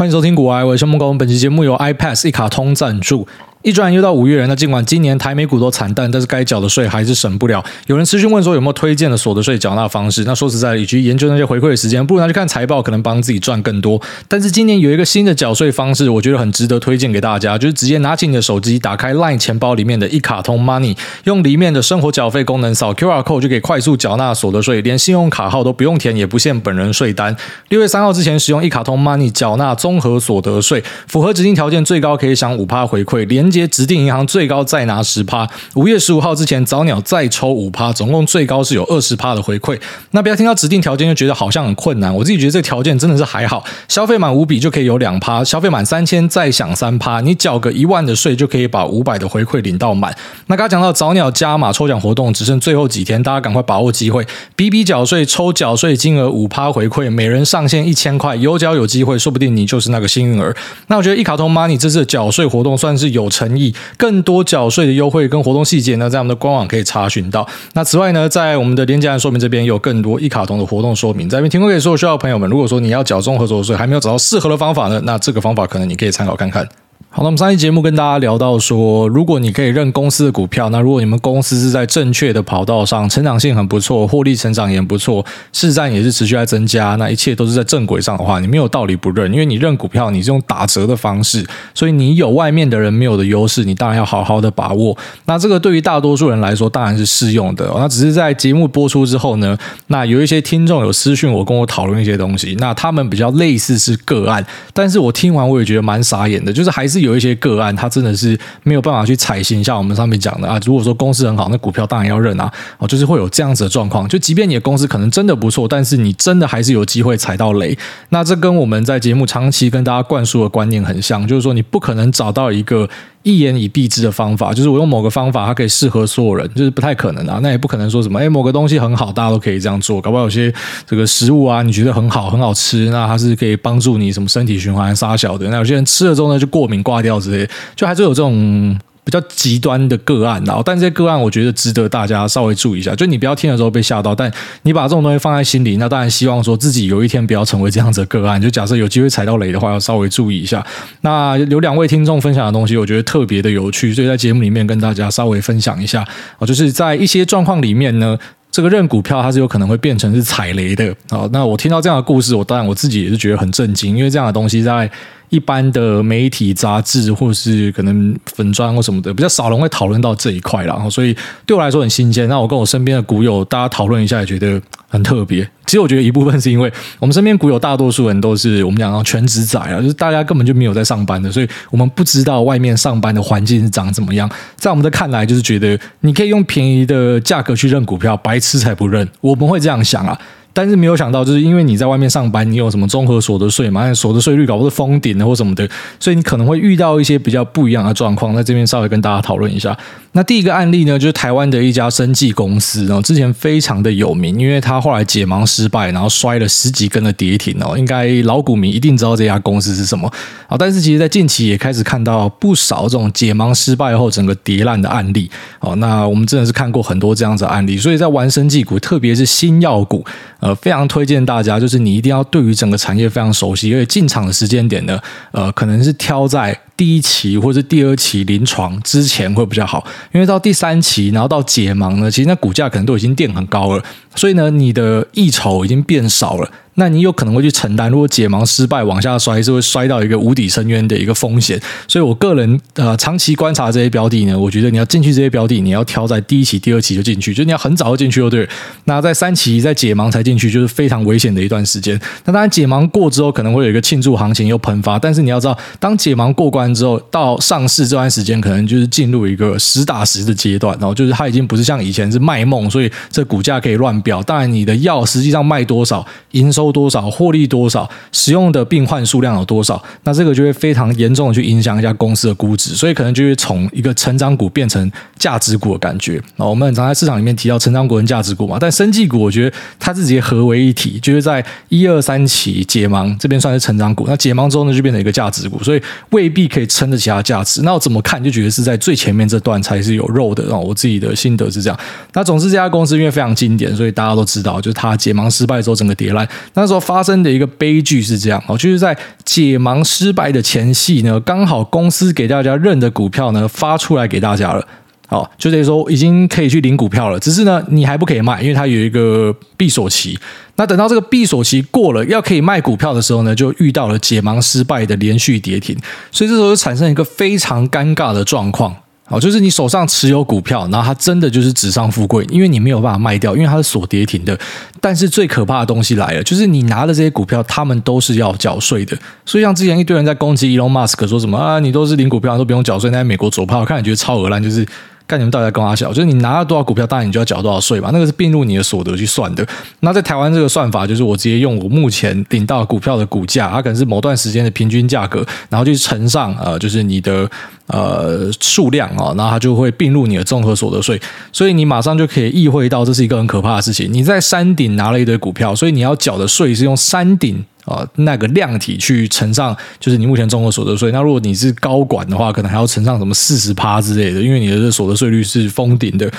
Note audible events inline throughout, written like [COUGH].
欢迎收听股癌，我是木工。本期节目由 iPad 一卡通赞助。一转又到五月了，那尽管今年台美股都惨淡，但是该缴的税还是省不了。有人私讯问说有没有推荐的所得税缴纳方式？那说实在的，与其研究那些回馈的时间，不如拿去看财报，可能帮自己赚更多。但是今年有一个新的缴税方式，我觉得很值得推荐给大家，就是直接拿起你的手机，打开 LINE 钱包里面的一卡通 Money，用里面的生活缴费功能扫 QR code 就可以快速缴纳所得税，连信用卡号都不用填，也不限本人税单。六月三号之前使用一卡通 Money 缴纳综合所得税，符合指定条件，最高可以享五趴回馈，连接指定银行。最高再拿十趴，五月十五号之前早鸟再抽五趴，总共最高是有二十趴的回馈。那不要听到指定条件就觉得好像很困难，我自己觉得这个条件真的是还好。消费满五笔就可以有两趴，消费满三千再享三趴，你缴个一万的税就可以把五百的回馈领到满。那刚刚讲到早鸟加码抽奖活动只剩最后几天，大家赶快把握机会，比比缴税抽缴税金额五趴回馈，每人上限一千块，有缴有机会，说不定你就是那个幸运儿。那我觉得一卡通 Money 这次的缴税活动算是有成诚意，更。多缴税的优惠跟活动细节呢，在我们的官网可以查询到。那此外呢，在我们的连结栏说明这边有更多一卡通的活动说明，在这边提供给所有需要的朋友们。如果说你要缴综合所得税，还没有找到适合的方法呢，那这个方法可能你可以参考看看。好，那我们上期节目跟大家聊到说，如果你可以认公司的股票，那如果你们公司是在正确的跑道上，成长性很不错，获利成长也不错，市占也是持续在增加，那一切都是在正轨上的话，你没有道理不认，因为你认股票，你是用打折的方式，所以你有外面的人没有的优势，你当然要好好的把握。那这个对于大多数人来说，当然是适用的。那只是在节目播出之后呢，那有一些听众有私讯我，跟我讨论一些东西，那他们比较类似是个案，但是我听完我也觉得蛮傻眼的，就是还是。有一些个案，它真的是没有办法去采信，像我们上面讲的啊。如果说公司很好，那股票当然要认啊。哦，就是会有这样子的状况。就即便你的公司可能真的不错，但是你真的还是有机会踩到雷。那这跟我们在节目长期跟大家灌输的观念很像，就是说你不可能找到一个。一言以蔽之的方法，就是我用某个方法，它可以适合所有人，就是不太可能啊。那也不可能说什么，诶，某个东西很好，大家都可以这样做。搞不好有些这个食物啊，你觉得很好，很好吃，那它是可以帮助你什么身体循环、杀小的。那有些人吃了之后呢，就过敏、挂掉之类，就还是有这种。比较极端的个案，然后但这些个案我觉得值得大家稍微注意一下。就你不要听的时候被吓到，但你把这种东西放在心里，那当然希望说自己有一天不要成为这样子的个案。就假设有机会踩到雷的话，要稍微注意一下。那有两位听众分享的东西，我觉得特别的有趣，所以在节目里面跟大家稍微分享一下。哦，就是在一些状况里面呢，这个认股票它是有可能会变成是踩雷的。好，那我听到这样的故事，我当然我自己也是觉得很震惊，因为这样的东西在。一般的媒体杂志，或是可能粉砖或什么的，比较少人会讨论到这一块，然后所以对我来说很新鲜。那我跟我身边的股友大家讨论一下，也觉得很特别。其实我觉得一部分是因为我们身边股友大多数人都是我们讲到全职仔啊，就是大家根本就没有在上班的，所以我们不知道外面上班的环境是长怎么样。在我们的看来，就是觉得你可以用便宜的价格去认股票，白痴才不认。我们会这样想啊。但是没有想到，就是因为你在外面上班，你有什么综合所得税嘛？所得税率搞不是封顶的或什么的，所以你可能会遇到一些比较不一样的状况。在这边稍微跟大家讨论一下。那第一个案例呢，就是台湾的一家生技公司，然后之前非常的有名，因为他后来解盲失败，然后摔了十几根的跌停哦。应该老股民一定知道这家公司是什么啊？但是其实，在近期也开始看到不少这种解盲失败后整个跌烂的案例哦。那我们真的是看过很多这样子案例，所以在玩生技股，特别是新药股。呃，非常推荐大家，就是你一定要对于整个产业非常熟悉，因为进场的时间点呢，呃，可能是挑在第一期或者第二期临床之前会比较好，因为到第三期，然后到解盲呢，其实那股价可能都已经垫很高了，所以呢，你的溢酬已经变少了。那你有可能会去承担，如果解盲失败往下摔，是会摔到一个无底深渊的一个风险。所以我个人呃长期观察这些标的呢，我觉得你要进去这些标的，你要挑在第一期、第二期就进去，就你要很早就进去就对。那在三期在解盲才进去，就是非常危险的一段时间。那当然解盲过之后，可能会有一个庆祝行情又喷发，但是你要知道，当解盲过关之后，到上市这段时间，可能就是进入一个实打实的阶段，然后就是它已经不是像以前是卖梦，所以这股价可以乱飙。当然，你的药实际上卖多少，营收。多少获利多少，使用的病患数量有多少，那这个就会非常严重的去影响一家公司的估值，所以可能就会从一个成长股变成价值股的感觉。那我们很常在市场里面提到成长股跟价值股嘛，但生技股我觉得它是直接合为一体，就是在一二三期解盲这边算是成长股，那解盲之后呢就变成一个价值股，所以未必可以撑得起它价值。那我怎么看就觉得是在最前面这段才是有肉的啊，我自己的心得是这样。那总之这家公司因为非常经典，所以大家都知道，就是它解盲失败之后整个跌烂。那那时候发生的一个悲剧是这样哦，就是在解盲失败的前夕呢，刚好公司给大家认的股票呢发出来给大家了。好，就等于说已经可以去领股票了，只是呢，你还不可以卖，因为它有一个闭锁期。那等到这个闭锁期过了，要可以卖股票的时候呢，就遇到了解盲失败的连续跌停，所以这时候就产生一个非常尴尬的状况。哦，就是你手上持有股票，然后它真的就是纸上富贵，因为你没有办法卖掉，因为它是锁跌停的。但是最可怕的东西来了，就是你拿的这些股票，他们都是要缴税的。所以像之前一堆人在攻击 Elon Musk，说什么啊，你都是领股票都不用缴税，那在美国左派我看你觉得超恶烂，就是。看你们到底在跟我讲，就是你拿了多少股票，当然你就要缴多少税嘛，那个是并入你的所得去算的。那在台湾这个算法，就是我直接用我目前领到股票的股价，它可能是某段时间的平均价格，然后去乘上呃，就是你的呃数量啊，然后它就会并入你的综合所得税。所以你马上就可以意会到，这是一个很可怕的事情。你在山顶拿了一堆股票，所以你要缴的税是用山顶。啊，那个量体去乘上，就是你目前综合所得税。那如果你是高管的话，可能还要乘上什么四十趴之类的，因为你的这所得税率是封顶的。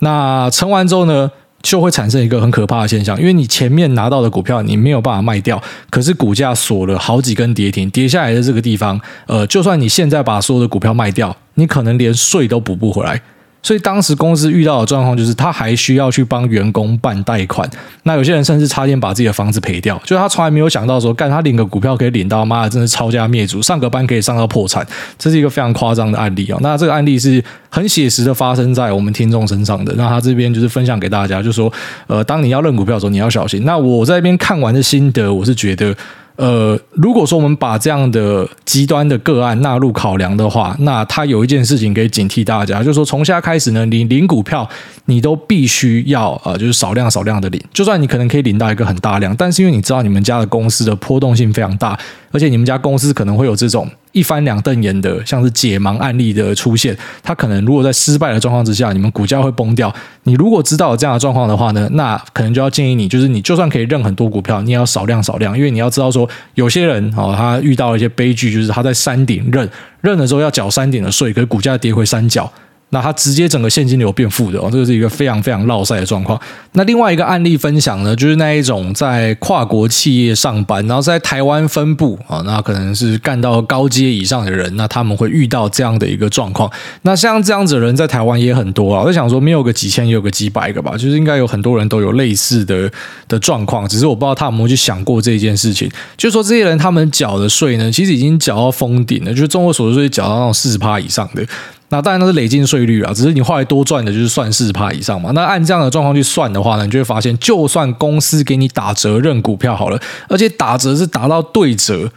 那乘完之后呢，就会产生一个很可怕的现象，因为你前面拿到的股票你没有办法卖掉，可是股价锁了好几根跌停，跌下来的这个地方，呃，就算你现在把所有的股票卖掉，你可能连税都补不回来。所以当时公司遇到的状况就是，他还需要去帮员工办贷款。那有些人甚至差点把自己的房子赔掉，就是他从来没有想到说，干他领个股票可以领到，妈的，真是抄家灭族，上个班可以上到破产，这是一个非常夸张的案例哦。那这个案例是很写实的发生在我们听众身上的。那他这边就是分享给大家，就是说，呃，当你要认股票的时候，你要小心。那我在这边看完的心得，我是觉得。呃，如果说我们把这样的极端的个案纳入考量的话，那他有一件事情可以警惕大家，就是说从现在开始呢，你领股票你都必须要呃，就是少量少量的领，就算你可能可以领到一个很大量，但是因为你知道你们家的公司的波动性非常大，而且你们家公司可能会有这种。一翻两瞪眼的，像是解盲案例的出现，它可能如果在失败的状况之下，你们股价会崩掉。你如果知道有这样的状况的话呢，那可能就要建议你，就是你就算可以认很多股票，你也要少量少量，因为你要知道说，有些人哦，他遇到一些悲剧，就是他在山顶认认的时候要缴山顶的税，可是股价跌回山脚。那它直接整个现金流变负的哦，这个是一个非常非常落赛的状况。那另外一个案例分享呢，就是那一种在跨国企业上班，然后在台湾分部啊，那可能是干到高阶以上的人，那他们会遇到这样的一个状况。那像这样子的人在台湾也很多啊，我在想说，没有个几千，也有个几百个吧，就是应该有很多人都有类似的的状况，只是我不知道他有没有去想过这件事情。就是说这些人他们缴的税呢，其实已经缴到封顶了，就是综合所得税缴到那种四十趴以上的。那当然那是累进税率啊，只是你后来多赚的就是算四趴以上嘛。那按这样的状况去算的话呢，你就会发现，就算公司给你打折认股票好了，而且打折是打到对折。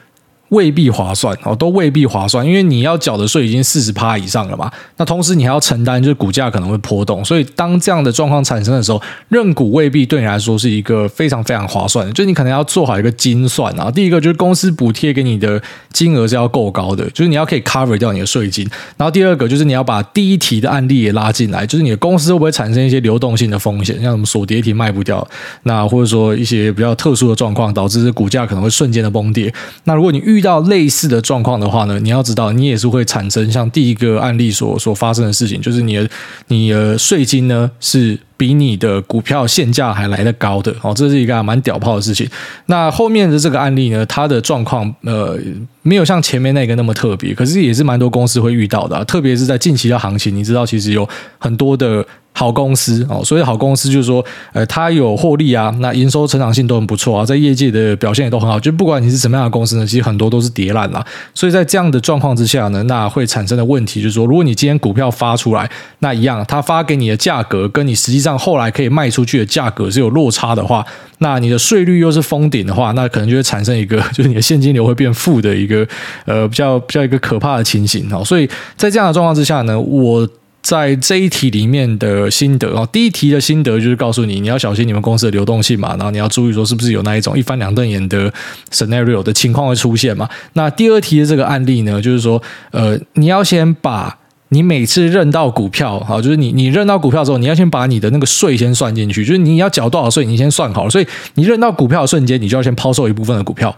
未必划算哦，都未必划算，因为你要缴的税已经四十趴以上了嘛。那同时你还要承担，就是股价可能会波动，所以当这样的状况产生的时候，认股未必对你来说是一个非常非常划算的。就你可能要做好一个精算啊。第一个就是公司补贴给你的金额是要够高的，就是你要可以 cover 掉你的税金。然后第二个就是你要把第一题的案例也拉进来，就是你的公司会不会产生一些流动性的风险，像什么锁跌停卖不掉，那或者说一些比较特殊的状况导致股价可能会瞬间的崩跌。那如果你遇遇到类似的状况的话呢，你要知道，你也是会产生像第一个案例所所发生的事情，就是你的你的税金呢是比你的股票现价还来得高的哦，这是一个蛮屌炮的事情。那后面的这个案例呢，它的状况呃没有像前面那个那么特别，可是也是蛮多公司会遇到的，特别是在近期的行情，你知道其实有很多的。好公司哦，所以好公司就是说，呃，它有获利啊，那营收成长性都很不错啊，在业界的表现也都很好。就不管你是什么样的公司呢，其实很多都是跌烂了。所以在这样的状况之下呢，那会产生的问题就是说，如果你今天股票发出来，那一样，它发给你的价格跟你实际上后来可以卖出去的价格是有落差的话，那你的税率又是封顶的话，那可能就会产生一个，就是你的现金流会变负的一个，呃，比较比较一个可怕的情形哦。所以在这样的状况之下呢，我。在这一题里面的心得哦，第一题的心得就是告诉你，你要小心你们公司的流动性嘛，然后你要注意说是不是有那一种一翻两瞪眼的 scenario 的情况会出现嘛。那第二题的这个案例呢，就是说，呃，你要先把你每次认到股票，哈，就是你你认到股票之后，你要先把你的那个税先算进去，就是你要缴多少税，你先算好了。所以你认到股票的瞬间，你就要先抛售一部分的股票。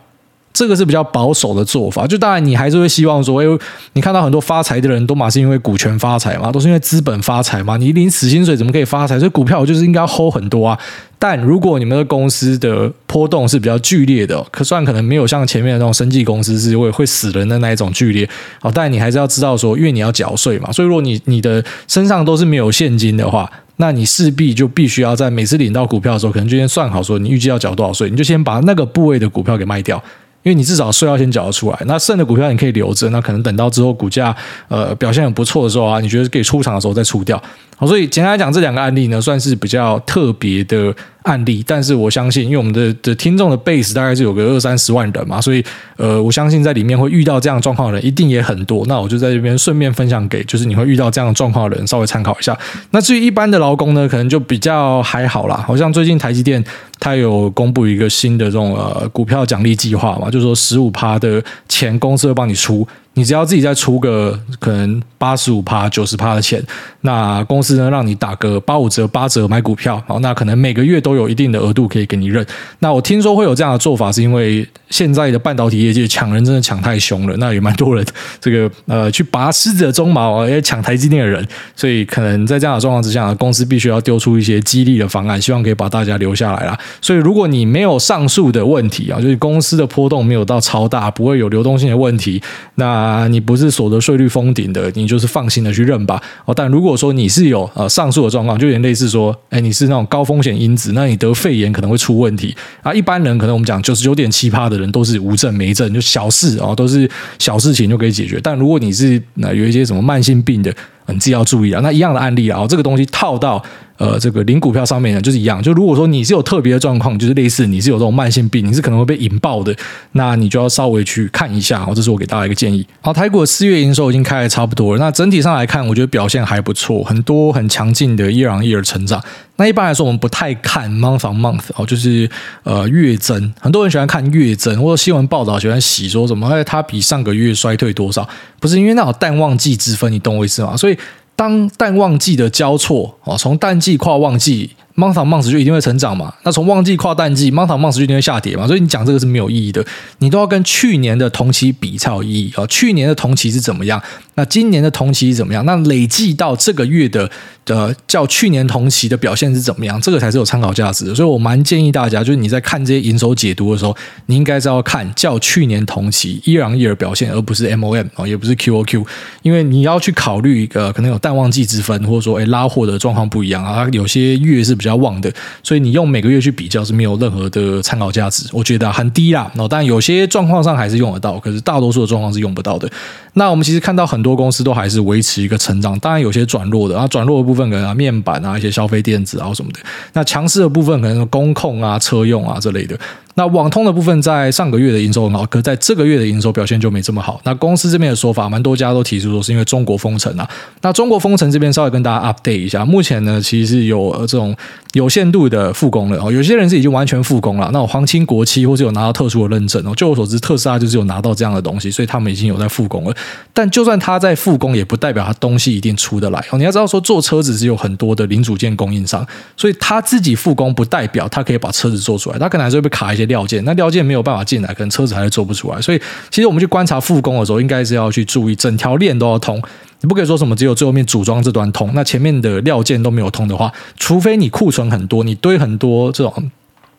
这个是比较保守的做法。就当然你还是会希望说，哎，你看到很多发财的人都嘛是因为股权发财嘛，都是因为资本发财嘛。你领死薪水怎么可以发财？所以股票就是应该 hold 很多啊。但如果你们的公司的波动是比较剧烈的，可算可能没有像前面的那种生技公司是会会死人的那一种剧烈。哦，但你还是要知道说，因为你要缴税嘛，所以如果你你的身上都是没有现金的话，那你势必就必须要在每次领到股票的时候，可能就先算好说你预计要缴多少税，你就先把那个部位的股票给卖掉。因为你至少税要先缴得出来，那剩的股票你可以留着，那可能等到之后股价呃表现很不错的时候啊，你觉得可以出场的时候再出掉。好，所以简单来讲，这两个案例呢，算是比较特别的案例。但是我相信，因为我们的的听众的 base 大概是有个二三十万人嘛，所以呃，我相信在里面会遇到这样状况的人一定也很多。那我就在这边顺便分享给，就是你会遇到这样状况的人稍微参考一下。那至于一般的劳工呢，可能就比较还好啦。好像最近台积电它有公布一个新的这种呃股票奖励计划嘛，就是说十五趴的钱公司会帮你出。你只要自己再出个可能八十五趴、九十趴的钱，那公司呢让你打个八五折、八折买股票，好，那可能每个月都有一定的额度可以给你认。那我听说会有这样的做法，是因为现在的半导体业界抢人真的抢太凶了，那也蛮多人 [LAUGHS] 这个呃去拔狮子的鬃毛，也抢台积电的人，所以可能在这样的状况之下，公司必须要丢出一些激励的方案，希望可以把大家留下来啦。所以如果你没有上述的问题啊，就是公司的波动没有到超大，不会有流动性的问题，那。啊，你不是所得税率封顶的，你就是放心的去认吧。哦，但如果说你是有呃上述的状况，就有点类似说，哎，你是那种高风险因子，那你得肺炎可能会出问题啊。一般人可能我们讲九十九点七趴的人都是无症没症，就小事哦，都是小事情就可以解决。但如果你是那有一些什么慢性病的，你自己要注意啊。那一样的案例啊，这个东西套到。呃，这个零股票上面呢，就是一样。就如果说你是有特别的状况，就是类似你是有这种慢性病，你是可能会被引爆的，那你就要稍微去看一下。哦，这是我给大家一个建议。好，台股的四月营收已经开得差不多了。那整体上来看，我觉得表现还不错，很多很强劲的 year on year 成长。那一般来说，我们不太看 month on month 哦，就是呃月增。很多人喜欢看月增，或者新闻报道喜欢洗说什么，哎，它比上个月衰退多少？不是因为那种淡旺季之分，你懂我意思吗？所以。当淡旺季的交错哦，从淡季跨旺季，month on month 就一定会成长嘛。那从旺季跨淡季，month on month 就一定会下跌嘛。所以你讲这个是没有意义的，你都要跟去年的同期比才有意义啊。去年的同期是怎么样？那今年的同期是怎么样？那累计到这个月的的较去年同期的表现是怎么样？这个才是有参考价值的。所以我蛮建议大家，就是你在看这些营收解读的时候，你应该是要看较去年同期 year on year 表现，而不是 MOM 啊，也不是 QOQ，因为你要去考虑一个可能有淡旺季之分，或者说哎拉货的状况不一样啊，有些月是比较旺的，所以你用每个月去比较是没有任何的参考价值，我觉得很低啦。哦，但有些状况上还是用得到，可是大多数的状况是用不到的。那我们其实看到很多公司都还是维持一个成长，当然有些转弱的啊，转弱的部分可能啊面板啊一些消费电子啊什么的，那强势的部分可能是工控啊车用啊这类的。那网通的部分在上个月的营收很好，可在这个月的营收表现就没这么好。那公司这边的说法，蛮多家都提出说是因为中国封城啊。那中国封城这边稍微跟大家 update 一下，目前呢其实是有这种有限度的复工了哦，有些人是已经完全复工了。那种皇亲国戚或是有拿到特殊的认证哦，就我所知，特斯拉就是有拿到这样的东西，所以他们已经有在复工了。但就算他在复工，也不代表他东西一定出得来哦。你要知道说做车子是有很多的零组件供应商，所以他自己复工不代表他可以把车子做出来，他可能还是会被卡一些料件，那料件。没有办法进来，可能车子还是做不出来，所以其实我们去观察复工的时候，应该是要去注意整条链都要通，你不可以说什么只有最后面组装这端通，那前面的料件都没有通的话，除非你库存很多，你堆很多这种。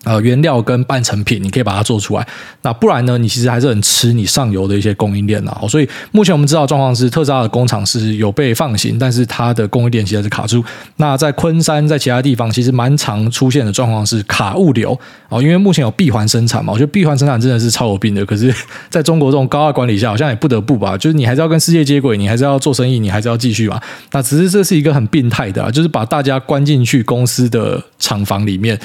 呃，原料跟半成品，你可以把它做出来。那不然呢？你其实还是很吃你上游的一些供应链的。所以目前我们知道状况是，特斯拉的工厂是有被放行，但是它的供应链其实是卡住。那在昆山，在其他地方，其实蛮常出现的状况是卡物流哦。因为目前有闭环生产嘛，我觉得闭环生产真的是超有病的。可是 [LAUGHS] 在中国这种高压管理下，好像也不得不吧，就是你还是要跟世界接轨，你还是要做生意，你还是要继续嘛。那只是这是一个很病态的，就是把大家关进去公司的厂房里面。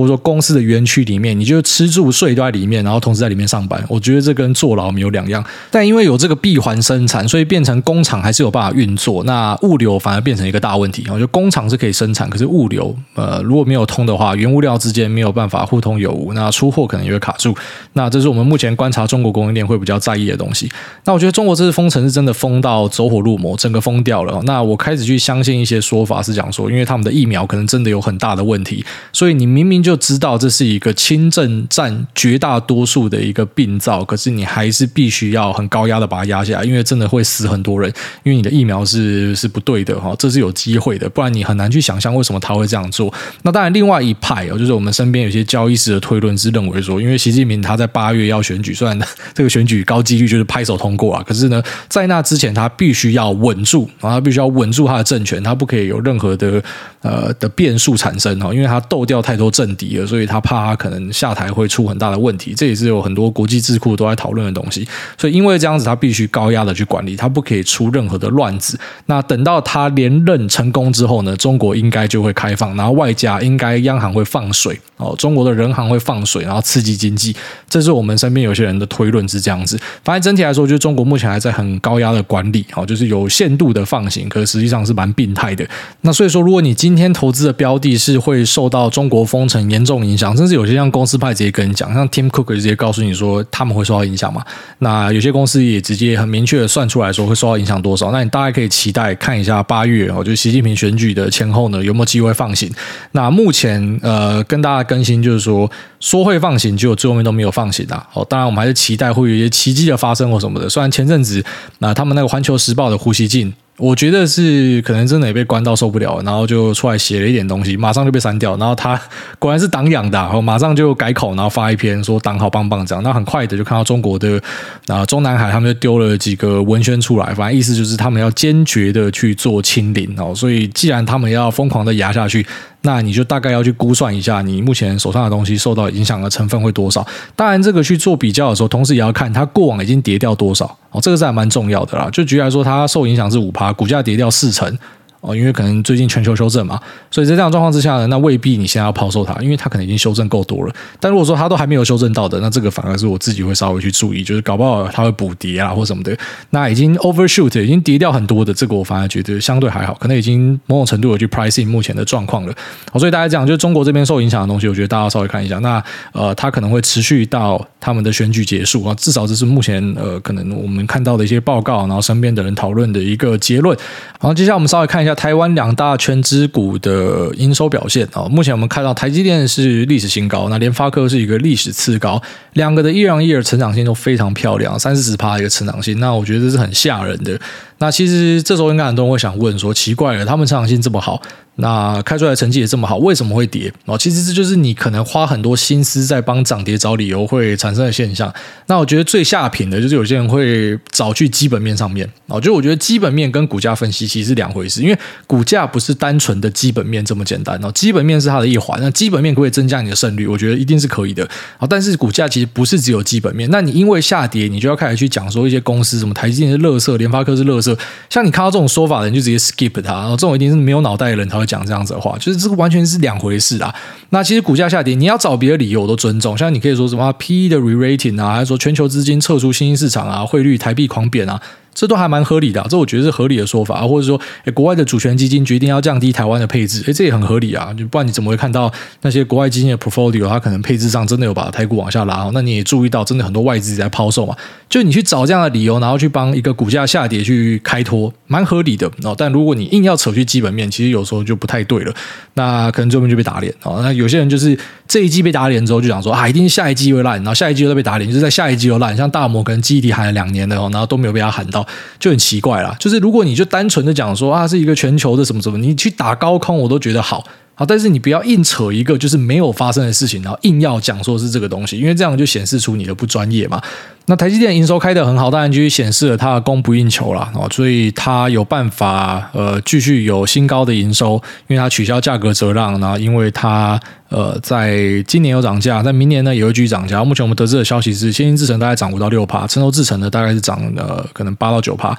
或者说公司的园区里面，你就吃住睡都在里面，然后同时在里面上班，我觉得这跟坐牢没有两样。但因为有这个闭环生产，所以变成工厂还是有办法运作，那物流反而变成一个大问题。我觉得工厂是可以生产，可是物流呃如果没有通的话，原物料之间没有办法互通有无，那出货可能也会卡住。那这是我们目前观察中国供应链会比较在意的东西。那我觉得中国这次封城是真的封到走火入魔，整个封掉了。那我开始去相信一些说法是讲说，因为他们的疫苗可能真的有很大的问题，所以你明明。就就知道这是一个轻症占绝大多数的一个病灶，可是你还是必须要很高压的把它压下来，因为真的会死很多人，因为你的疫苗是是不对的哈，这是有机会的，不然你很难去想象为什么他会这样做。那当然，另外一派哦，就是我们身边有些交易师的推论是认为说，因为习近平他在八月要选举，虽然这个选举高几率就是拍手通过啊，可是呢，在那之前他必须要稳住，然后他必须要稳住他的政权，他不可以有任何的呃的变数产生哈，因为他斗掉太多政 [LAUGHS] 敌了，所以他怕他可能下台会出很大的问题。这也是有很多国际智库都在讨论的东西。所以因为这样子，他必须高压的去管理，他不可以出任何的乱子。那等到他连任成功之后呢，中国应该就会开放，然后外加应该央行会放水哦，中国的人行会放水，然后刺激经济。这是我们身边有些人的推论是这样子。反正整体来说，就是中国目前还在很高压的管理，哦，就是有限度的放行，可实际上是蛮病态的。那所以说，如果你今天投资的标的是会受到中国封城严重影响，甚至有些像公司派直接跟你讲，像 Tim Cook 直接告诉你说他们会受到影响嘛。那有些公司也直接很明确的算出来说会受到影响多少。那你大概可以期待看一下八月哦，就习近平选举的前后呢，有没有机会放行？那目前呃跟大家更新就是说说会放行，结果最后面都没有放行啊。哦，当然我们还是期待会有一些奇迹的发生或什么的。虽然前阵子那他们那个环球时报的胡锡进。我觉得是可能真的也被关到受不了，然后就出来写了一点东西，马上就被删掉。然后他果然是党养的，然后马上就改口，然后发一篇说党好棒棒这样。那很快的就看到中国的啊中南海他们就丢了几个文宣出来，反正意思就是他们要坚决的去做清零哦。所以既然他们要疯狂的压下去。那你就大概要去估算一下，你目前手上的东西受到影响的成分会多少？当然，这个去做比较的时候，同时也要看它过往已经跌掉多少哦，这个是还蛮重要的啦。就举例来说，它受影响是五趴，股价跌掉四成。哦，因为可能最近全球修正嘛，所以在这样状况之下呢，那未必你现在要抛售它，因为它可能已经修正够多了。但如果说它都还没有修正到的，那这个反而是我自己会稍微去注意，就是搞不好它会补跌啊或什么的。那已经 overshoot 已经跌掉很多的，这个我反而觉得相对还好，可能已经某种程度有去 pricing 目前的状况了。好，所以大家讲，就中国这边受影响的东西，我觉得大家稍微看一下。那呃，它可能会持续到他们的选举结束啊，至少这是目前呃可能我们看到的一些报告，然后身边的人讨论的一个结论。好，接下来我们稍微看一下台湾两大。全资股的营收表现啊，目前我们看到台积电是历史新高，那联发科是一个历史次高，两个的 year 成长性都非常漂亮，三四十趴一个成长性，那我觉得这是很吓人的。那其实这时候应该很多人会想问说，奇怪了，他们成长性这么好。那开出来的成绩也这么好，为什么会跌？哦，其实这就是你可能花很多心思在帮涨跌找理由会产生的现象。那我觉得最下品的就是有些人会找去基本面上面哦，就我觉得基本面跟股价分析其实是两回事，因为股价不是单纯的基本面这么简单哦，基本面是它的一环。那基本面可以增加你的胜率？我觉得一定是可以的啊。但是股价其实不是只有基本面，那你因为下跌，你就要开始去讲说一些公司什么台积电是垃圾，联发科是垃圾，像你看到这种说法的人就直接 skip 他，然后这种一定是没有脑袋的人才会讲这样子的话，就是这个完全是两回事啊。那其实股价下跌，你要找别的理由我都尊重。像你可以说什么 PE 的 re-rating 啊，还是说全球资金撤出新兴市场啊，汇率台币狂贬啊。这都还蛮合理的，这我觉得是合理的说法，或者说，诶，国外的主权基金决定要降低台湾的配置，诶，这也很合理啊，就不然你怎么会看到那些国外基金的 portfolio，它可能配置上真的有把台股往下拉，哦那你也注意到，真的很多外资在抛售嘛，就你去找这样的理由，然后去帮一个股价下跌去开脱，蛮合理的哦。但如果你硬要扯去基本面，其实有时候就不太对了，那可能最后面就被打脸哦。那有些人就是这一季被打脸之后，就想说啊，一定下一季会烂，然后下一季又被打脸，就是在下一季又烂，像大摩可能基底喊了两年的哦，然后都没有被他喊到。就很奇怪啦，就是如果你就单纯的讲说啊，是一个全球的什么什么，你去打高空我都觉得好，好，但是你不要硬扯一个就是没有发生的事情，然后硬要讲说是这个东西，因为这样就显示出你的不专业嘛。那台积电营收开得很好，当然就显示了它的供不应求了，所以它有办法呃继续有新高的营收，因为它取消价格折让，然后因为它呃在今年有涨价，在明年呢也会继续涨价。目前我们得知的消息是，先进制程大概涨五到六趴，成熟制程呢大概是涨呃可能八到九趴。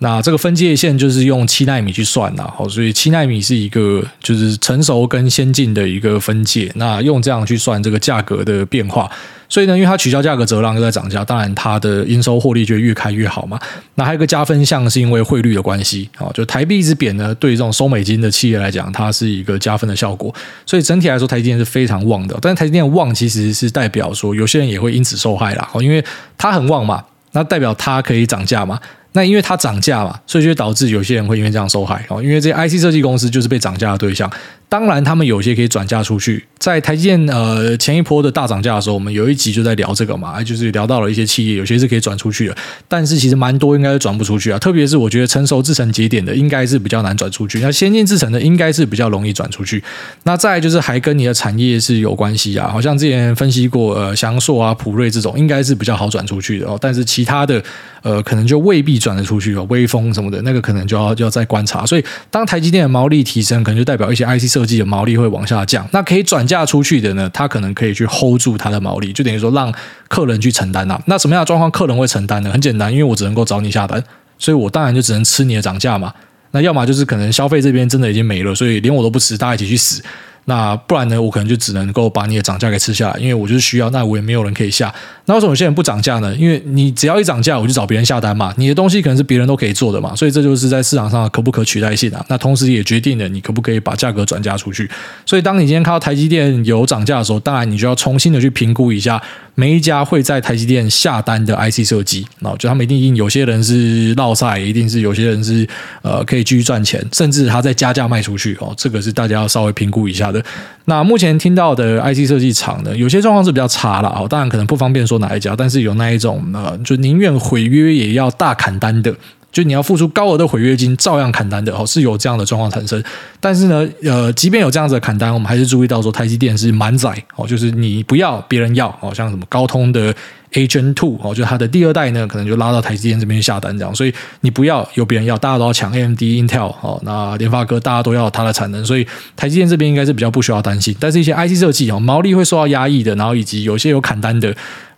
那这个分界线就是用七奈米去算的，好，所以七奈米是一个就是成熟跟先进的一个分界。那用这样去算这个价格的变化，所以呢，因为它取消价格折让又在涨价，当然它的营收获利就越开越好嘛。那还有一个加分项是因为汇率的关系，啊，就台币一直贬呢，对这种收美金的企业来讲，它是一个加分的效果。所以整体来说，台积电是非常旺的。但是台积电旺其实是代表说，有些人也会因此受害啦，因为它很旺嘛，那代表它可以涨价嘛。那因为它涨价嘛，所以就导致有些人会因为这样受害哦。因为这些 I T 设计公司就是被涨价的对象。当然，他们有些可以转嫁出去。在台积电呃前一波的大涨价的时候，我们有一集就在聊这个嘛，就是聊到了一些企业，有些是可以转出去的，但是其实蛮多应该是转不出去啊。特别是我觉得成熟制程节点的，应该是比较难转出去。那先进制程的，应该是比较容易转出去。那再就是还跟你的产业是有关系啊，好像之前分析过，呃，祥硕啊、普瑞这种，应该是比较好转出去的哦。但是其他的，呃，可能就未必转得出去哦。威锋什么的，那个可能就要就要再观察。所以，当台积电的毛利提升，可能就代表一些 IC 设自己的毛利会往下降。那可以转嫁出去的呢，他可能可以去 hold 住他的毛利，就等于说让客人去承担啊。那什么样的状况客人会承担呢？很简单，因为我只能够找你下单，所以我当然就只能吃你的涨价嘛。那要么就是可能消费这边真的已经没了，所以连我都不吃，大家一起去死。那不然呢？我可能就只能够把你的涨价给吃下来，因为我就是需要，那我也没有人可以下。那为什么有些人不涨价呢？因为你只要一涨价，我就找别人下单嘛。你的东西可能是别人都可以做的嘛，所以这就是在市场上可不可取代性啊。那同时也决定了你可不可以把价格转嫁出去。所以当你今天看到台积电有涨价的时候，当然你就要重新的去评估一下每一家会在台积电下单的 IC 设计。那就他们一定有些人是落赛，一定是有些人是呃可以继续赚钱，甚至他在加价卖出去哦。这个是大家要稍微评估一下的。那目前听到的 IC 设计厂呢，有些状况是比较差了哦，当然可能不方便说哪一家，但是有那一种呃，就宁愿毁约也要大砍单的，就你要付出高额的毁约金，照样砍单的哦，是有这样的状况产生。但是呢，呃，即便有这样子的砍单，我们还是注意到说，台积电是满载哦，就是你不要别人要哦，像什么高通的。A Gen Two 哦，就它的第二代呢，可能就拉到台积电这边下单这样，所以你不要有别人要，大家都要抢 AMD、Intel 哦，那联发科大家都要它的产能，所以台积电这边应该是比较不需要担心。但是一些 IC 设计哦，毛利会受到压抑的，然后以及有些有砍单的，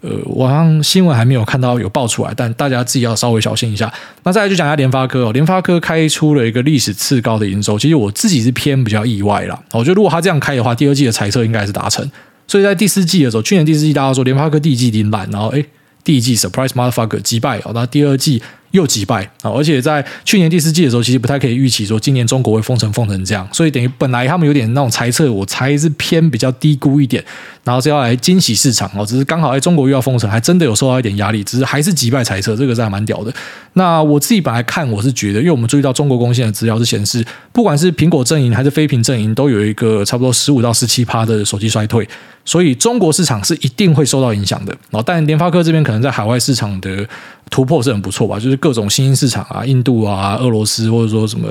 呃，我好像新闻还没有看到有爆出来，但大家自己要稍微小心一下。那再来就讲一下联发科哦，联发科开出了一个历史次高的营收，其实我自己是偏比较意外啦。我觉得如果他这样开的话，第二季的财测应该是达成。所以在第四季的时候，去年第四季大家说联发科第一季顶烂，然后诶第一季 surprise motherfucker 击败哦，那第二季又击败啊，而且在去年第四季的时候，其实不太可以预期说今年中国会封城封成这样，所以等于本来他们有点那种猜测，我猜是偏比较低估一点，然后是要来惊喜市场哦，只是刚好在中国又要封城，还真的有受到一点压力，只是还是击败猜测，这个是还蛮屌的。那我自己本来看我是觉得，因为我们注意到中国贡献的资料是显示，不管是苹果阵营还是非苹阵营，都有一个差不多十五到十七趴的手机衰退。所以中国市场是一定会受到影响的，然后但联发科这边可能在海外市场的突破是很不错吧，就是各种新兴市场啊，印度啊、俄罗斯或者说什么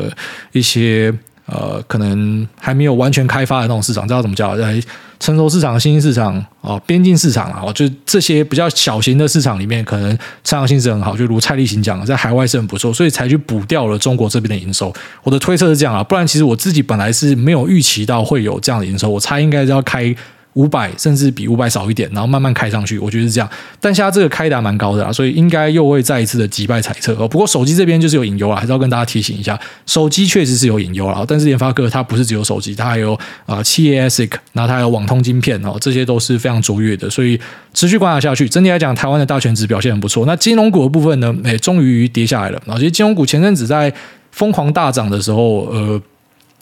一些呃可能还没有完全开发的那种市场，知道怎么叫在成熟市场、新兴市场啊、边境市场啊，就这些比较小型的市场里面，可能成长性是很好，就如蔡立行讲的，在海外是很不错，所以才去补掉了中国这边的营收。我的推测是这样啊，不然其实我自己本来是没有预期到会有这样的营收，我猜应该是要开。五百甚至比五百少一点，然后慢慢开上去，我觉得是这样。但现在这个开的蛮高的啊，所以应该又会再一次的击败彩测哦。不过手机这边就是有隐忧啊，还是要跟大家提醒一下，手机确实是有隐忧了。但是联发科它不是只有手机，它还有啊七 ASIC，然后它还有网通晶片哦，这些都是非常卓越的，所以持续观察下去。整体来讲，台湾的大权值表现很不错。那金融股的部分呢，哎，终于跌下来了。然后其实金融股前阵子在疯狂大涨的时候，呃，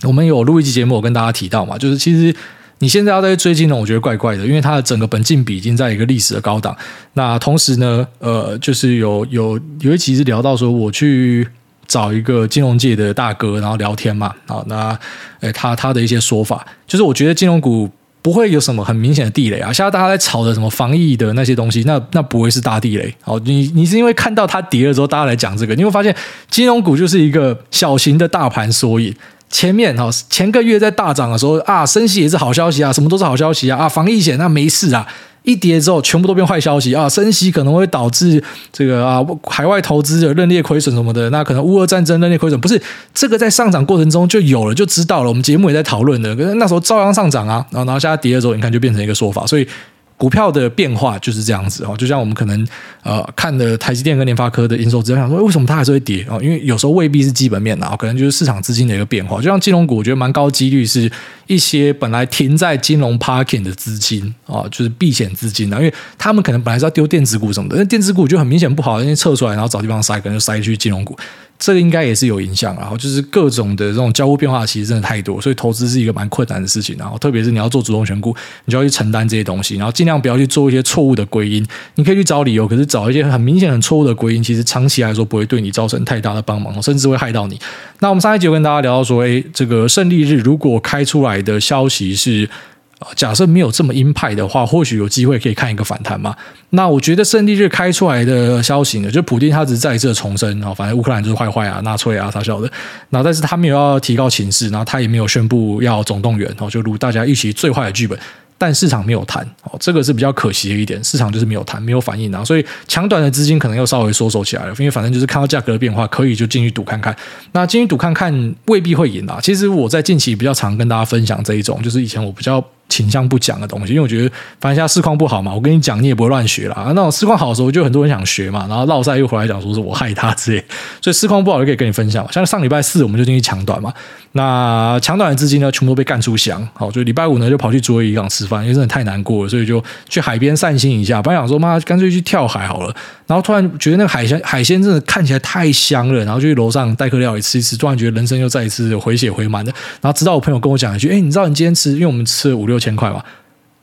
我们有录一期节目，我跟大家提到嘛，就是其实。你现在要再追金融，我觉得怪怪的，因为它的整个本金比已经在一个历史的高档。那同时呢，呃，就是有有有一期是聊到说，我去找一个金融界的大哥，然后聊天嘛。好，那诶，他他的一些说法，就是我觉得金融股不会有什么很明显的地雷啊。现在大家在炒的什么防疫的那些东西，那那不会是大地雷。好，你你是因为看到它跌了之后，大家来讲这个，你会发现金融股就是一个小型的大盘缩影。前面哈前个月在大涨的时候啊，升息也是好消息啊，什么都是好消息啊啊，防疫险那没事啊，一跌之后全部都变坏消息啊，升息可能会导致这个啊海外投资者认列亏损什么的，那可能乌俄战争认列亏损不是这个在上涨过程中就有了就知道了，我们节目也在讨论的，可是那时候照样上涨啊，然后然后现在跌的时候，你看就变成一个说法，所以。股票的变化就是这样子哦，就像我们可能呃看的台积电跟联发科的营收，只想说为什么它还是会跌哦？因为有时候未必是基本面啊，可能就是市场资金的一个变化。就像金融股，我觉得蛮高几率是一些本来停在金融 parking 的资金啊，就是避险资金啊，因为他们可能本来是要丢电子股什么的，那电子股就很明显不好，因为撤出来然后找地方塞，可能就塞去金融股。这个应该也是有影响，然后就是各种的这种交互变化，其实真的太多，所以投资是一个蛮困难的事情。然后特别是你要做主动选股，你就要去承担这些东西，然后尽量不要去做一些错误的归因。你可以去找理由，可是找一些很明显很错误的归因，其实长期来说不会对你造成太大的帮忙，甚至会害到你。那我们上一集有跟大家聊到说，诶，这个胜利日如果开出来的消息是。假设没有这么鹰派的话，或许有机会可以看一个反弹嘛。那我觉得胜利日开出来的消息呢，就普丁他只是再一次的重申，反正乌克兰就是坏坏啊、纳粹啊，他晓得。那但是他没有要提高情势，然后他也没有宣布要总动员，然后就如大家预期最坏的剧本。但市场没有谈，哦，这个是比较可惜的一点，市场就是没有谈，没有反应啊，所以抢短的资金可能又稍微缩手起来了，因为反正就是看到价格的变化，可以就进去赌看看。那进去赌看看未必会赢啊。其实我在近期比较常跟大家分享这一种，就是以前我比较。倾向不讲的东西，因为我觉得反正现在市况不好嘛，我跟你讲，你也不会乱学啦。那种市况好的时候，就很多人想学嘛，然后落赛又回来讲说是我害他之类，所以市况不好就可以跟你分享。像上礼拜四我们就进去抢短嘛，那抢短的资金呢，全部都被干出翔。好，就礼拜五呢就跑去竹围渔港吃饭，因为真的太难过了，所以就去海边散心一下。本来想说妈，干脆去跳海好了，然后突然觉得那个海鲜海鲜真的看起来太香了，然后就去楼上代客料理吃一吃，突然觉得人生又再一次回血回满的。然后直到我朋友跟我讲一句，哎，你知道你今天吃，因为我们吃了五六千块吧。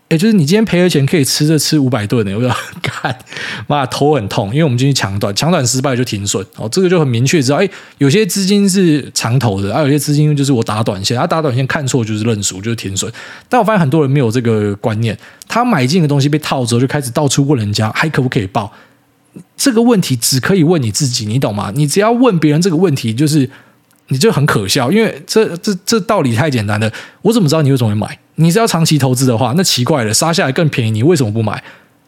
也就是你今天赔了钱，可以吃着吃五百顿的，我要看，[LAUGHS] 妈头很痛，因为我们进去抢短，抢短失败就停损，哦，这个就很明确知道，哎，有些资金是长投的，而、有些资金就是我打短线，他、打短线看错就是认输，就是停损。但我发现很多人没有这个观念，他买进的东西被套之后，就开始到处问人家还可不可以报。这个问题只可以问你自己，你懂吗？你只要问别人这个问题，就是你就很可笑，因为这这这道理太简单了，我怎么知道你为什么会买？你是要长期投资的话，那奇怪了，杀下来更便宜，你为什么不买？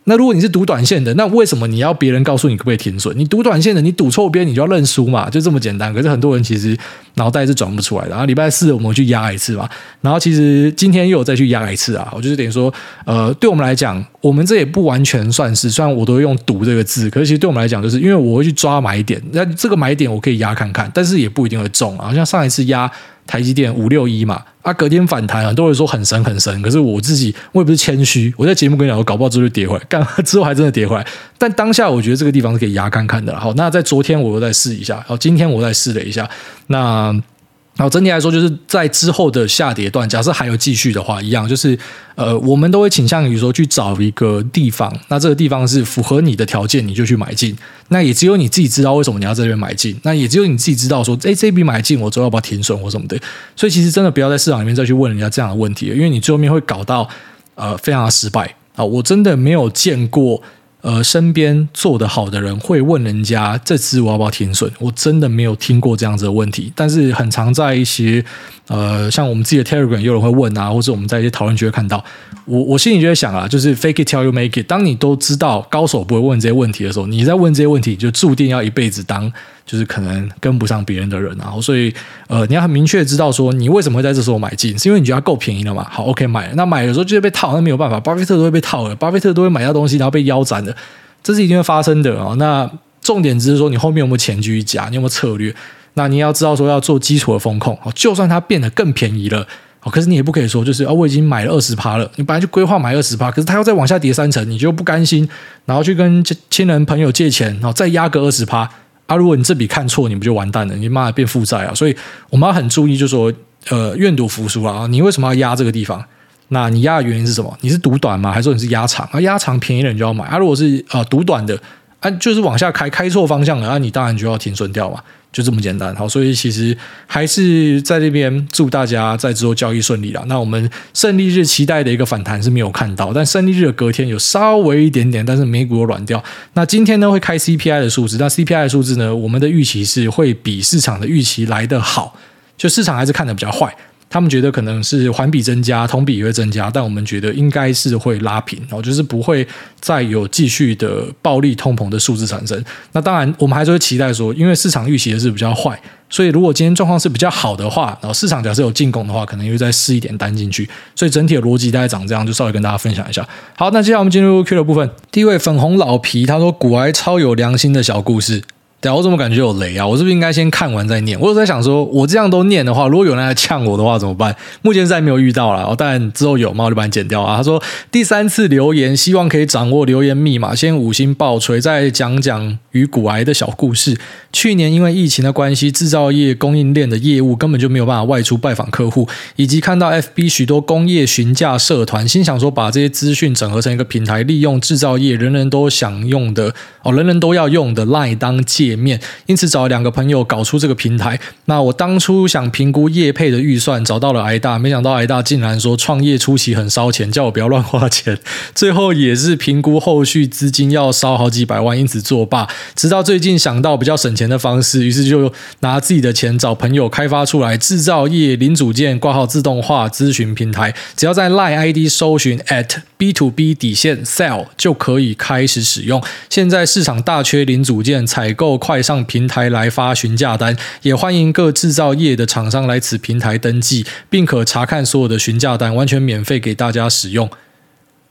那如果你是赌短线的，那为什么你要别人告诉你可不可以停损？你赌短线的，你赌错边，你就要认输嘛，就这么简单。可是很多人其实脑袋是转不出来的。然后礼拜四我们去压一次吧，然后其实今天又有再去压一次啊。我就是等于说，呃，对我们来讲，我们这也不完全算是，虽然我都会用“赌”这个字，可是其实对我们来讲，就是因为我会去抓买点，那这个买点我可以压看看，但是也不一定会中啊。像上一次压。台积电五六一嘛，啊，隔天反弹，很多人说很神很神，可是我自己我也不是谦虚，我在节目跟你讲，我搞不好之后就跌回来，干之后还真的跌回来。但当下我觉得这个地方是可以压看看的。好，那在昨天我又再试一下，好，今天我再试了一下，那。然后整体来说，就是在之后的下跌段，假设还有继续的话，一样就是，呃，我们都会倾向于说去找一个地方，那这个地方是符合你的条件，你就去买进。那也只有你自己知道为什么你要这边买进，那也只有你自己知道说，哎，这笔买进我之后要不要停损或什么的。所以其实真的不要在市场里面再去问人家这样的问题，因为你最后面会搞到呃非常的失败啊！我真的没有见过。呃，身边做得好的人会问人家这支我要不要停损？我真的没有听过这样子的问题，但是很常在一些呃，像我们自己的 Telegram 有人会问啊，或者我们在一些讨论区会看到，我我心里就在想啊，就是 fake it till you make it。当你都知道高手不会问这些问题的时候，你在问这些问题，就注定要一辈子当。就是可能跟不上别人的人，然后所以呃，你要很明确知道说你为什么会在这时候买进，是因为你觉得它够便宜了嘛？好，OK，买了。那买的时候就会被套，那没有办法，巴菲特都会被套的，巴菲特都会买到东西然后被腰斩的，这是一定会发生的啊。那重点只是说你后面有没有钱继续加，你有没有策略？那你要知道说要做基础的风控，就算它变得更便宜了，可是你也不可以说就是啊，我已经买了二十趴了，你本来就规划买二十趴，可是它要再往下跌三成，你就不甘心，然后去跟亲人朋友借钱，然后再压个二十趴。啊！如果你这笔看错，你不就完蛋了？你妈变负债啊！所以我们要很注意，就说，呃，愿赌服输啊！你为什么要压这个地方？那你压的原因是什么？你是赌短吗？还是说你是压长？啊，压长便宜的你就要买啊！如果是呃赌短的，啊，就是往下开，开错方向了，那、啊、你当然就要停损掉嘛。就这么简单，好，所以其实还是在这边祝大家在之后交易顺利啦。那我们胜利日期待的一个反弹是没有看到，但胜利日的隔天有稍微一点点，但是美股有软掉。那今天呢会开 CPI 的数字，那 CPI 的数字呢，我们的预期是会比市场的预期来得好，就市场还是看得比较坏。他们觉得可能是环比增加，同比也会增加，但我们觉得应该是会拉平，然后就是不会再有继续的暴力通膨的数字产生。那当然，我们还是会期待说，因为市场预期的是比较坏，所以如果今天状况是比较好的话，然后市场假设有进攻的话，可能又再试一点单进去。所以整体的逻辑大概长这样，就稍微跟大家分享一下。好，那接下来我们进入 Q 的部分。第一位粉红老皮他说：“股癌超有良心的小故事。”对啊，我怎么感觉有雷啊？我是不是应该先看完再念？我有在想说，我这样都念的话，如果有人来呛我的话怎么办？目前是还没有遇到了，但之后有嘛，我就把你剪掉啊。他说第三次留言，希望可以掌握留言密码，先五星爆锤，再讲讲与骨癌的小故事。去年因为疫情的关系，制造业供应链的业务根本就没有办法外出拜访客户，以及看到 FB 许多工业询价社团，心想说把这些资讯整合成一个平台，利用制造业人人都想用的哦，人人都要用的 LINE 当借前面，因此找两个朋友搞出这个平台。那我当初想评估业配的预算，找到了挨大，没想到挨大竟然说创业初期很烧钱，叫我不要乱花钱。[LAUGHS] 最后也是评估后续资金要烧好几百万，因此作罢。直到最近想到比较省钱的方式，于是就拿自己的钱找朋友开发出来制造业零组件挂号自动化咨询平台，只要在 Line ID 搜寻 at B to B 底线 Sell 就可以开始使用。现在市场大缺零组件，采购快上平台来发询价单，也欢迎各制造业的厂商来此平台登记，并可查看所有的询价单，完全免费给大家使用。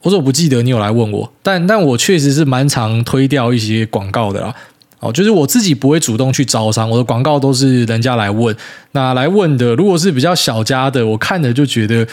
我说我不记得你有来问我，但但我确实是蛮常推掉一些广告的啦。哦，就是我自己不会主动去招商，我的广告都是人家来问。那来问的，如果是比较小家的，我看着就觉得。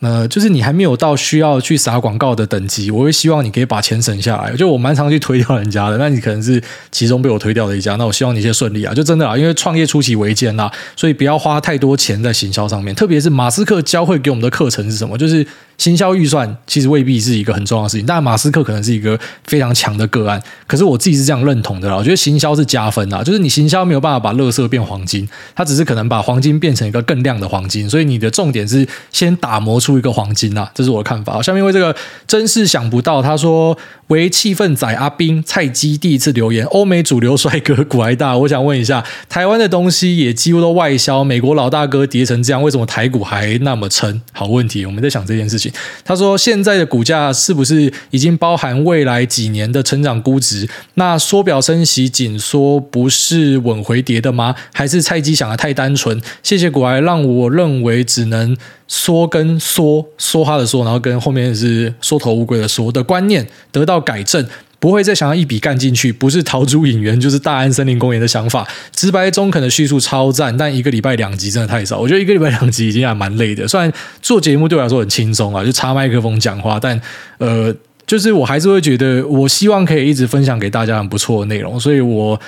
那，就是你还没有到需要去撒广告的等级，我会希望你可以把钱省下来。就我蛮常去推掉人家的，那你可能是其中被我推掉的一家。那我希望你一切顺利啊，就真的啊，因为创业初期维艰呐，所以不要花太多钱在行销上面。特别是马斯克教会给我们的课程是什么？就是。行销预算其实未必是一个很重要的事情，但马斯克可能是一个非常强的个案。可是我自己是这样认同的啦，我觉得行销是加分的，就是你行销没有办法把垃圾变黄金，它只是可能把黄金变成一个更亮的黄金。所以你的重点是先打磨出一个黄金呐，这是我的看法。下面为这个真是想不到，他说为气氛仔阿兵菜鸡第一次留言，欧美主流帅哥股癌大，我想问一下，台湾的东西也几乎都外销，美国老大哥跌成这样，为什么台股还那么撑？好问题，我们在想这件事情。他说：“现在的股价是不是已经包含未来几年的成长估值？那缩表升息紧缩不是稳回跌的吗？还是菜鸡想的太单纯？谢谢古埃，让我认为只能缩跟缩，缩他的缩，然后跟后面是缩头乌龟的缩的观念得到改正。”不会再想要一笔干进去，不是逃出影园就是大安森林公园的想法。直白中肯的叙述超赞，但一个礼拜两集真的太少。我觉得一个礼拜两集已经还蛮累的。虽然做节目对我来说很轻松啊，就插麦克风讲话，但呃，就是我还是会觉得，我希望可以一直分享给大家很不错的内容，所以我。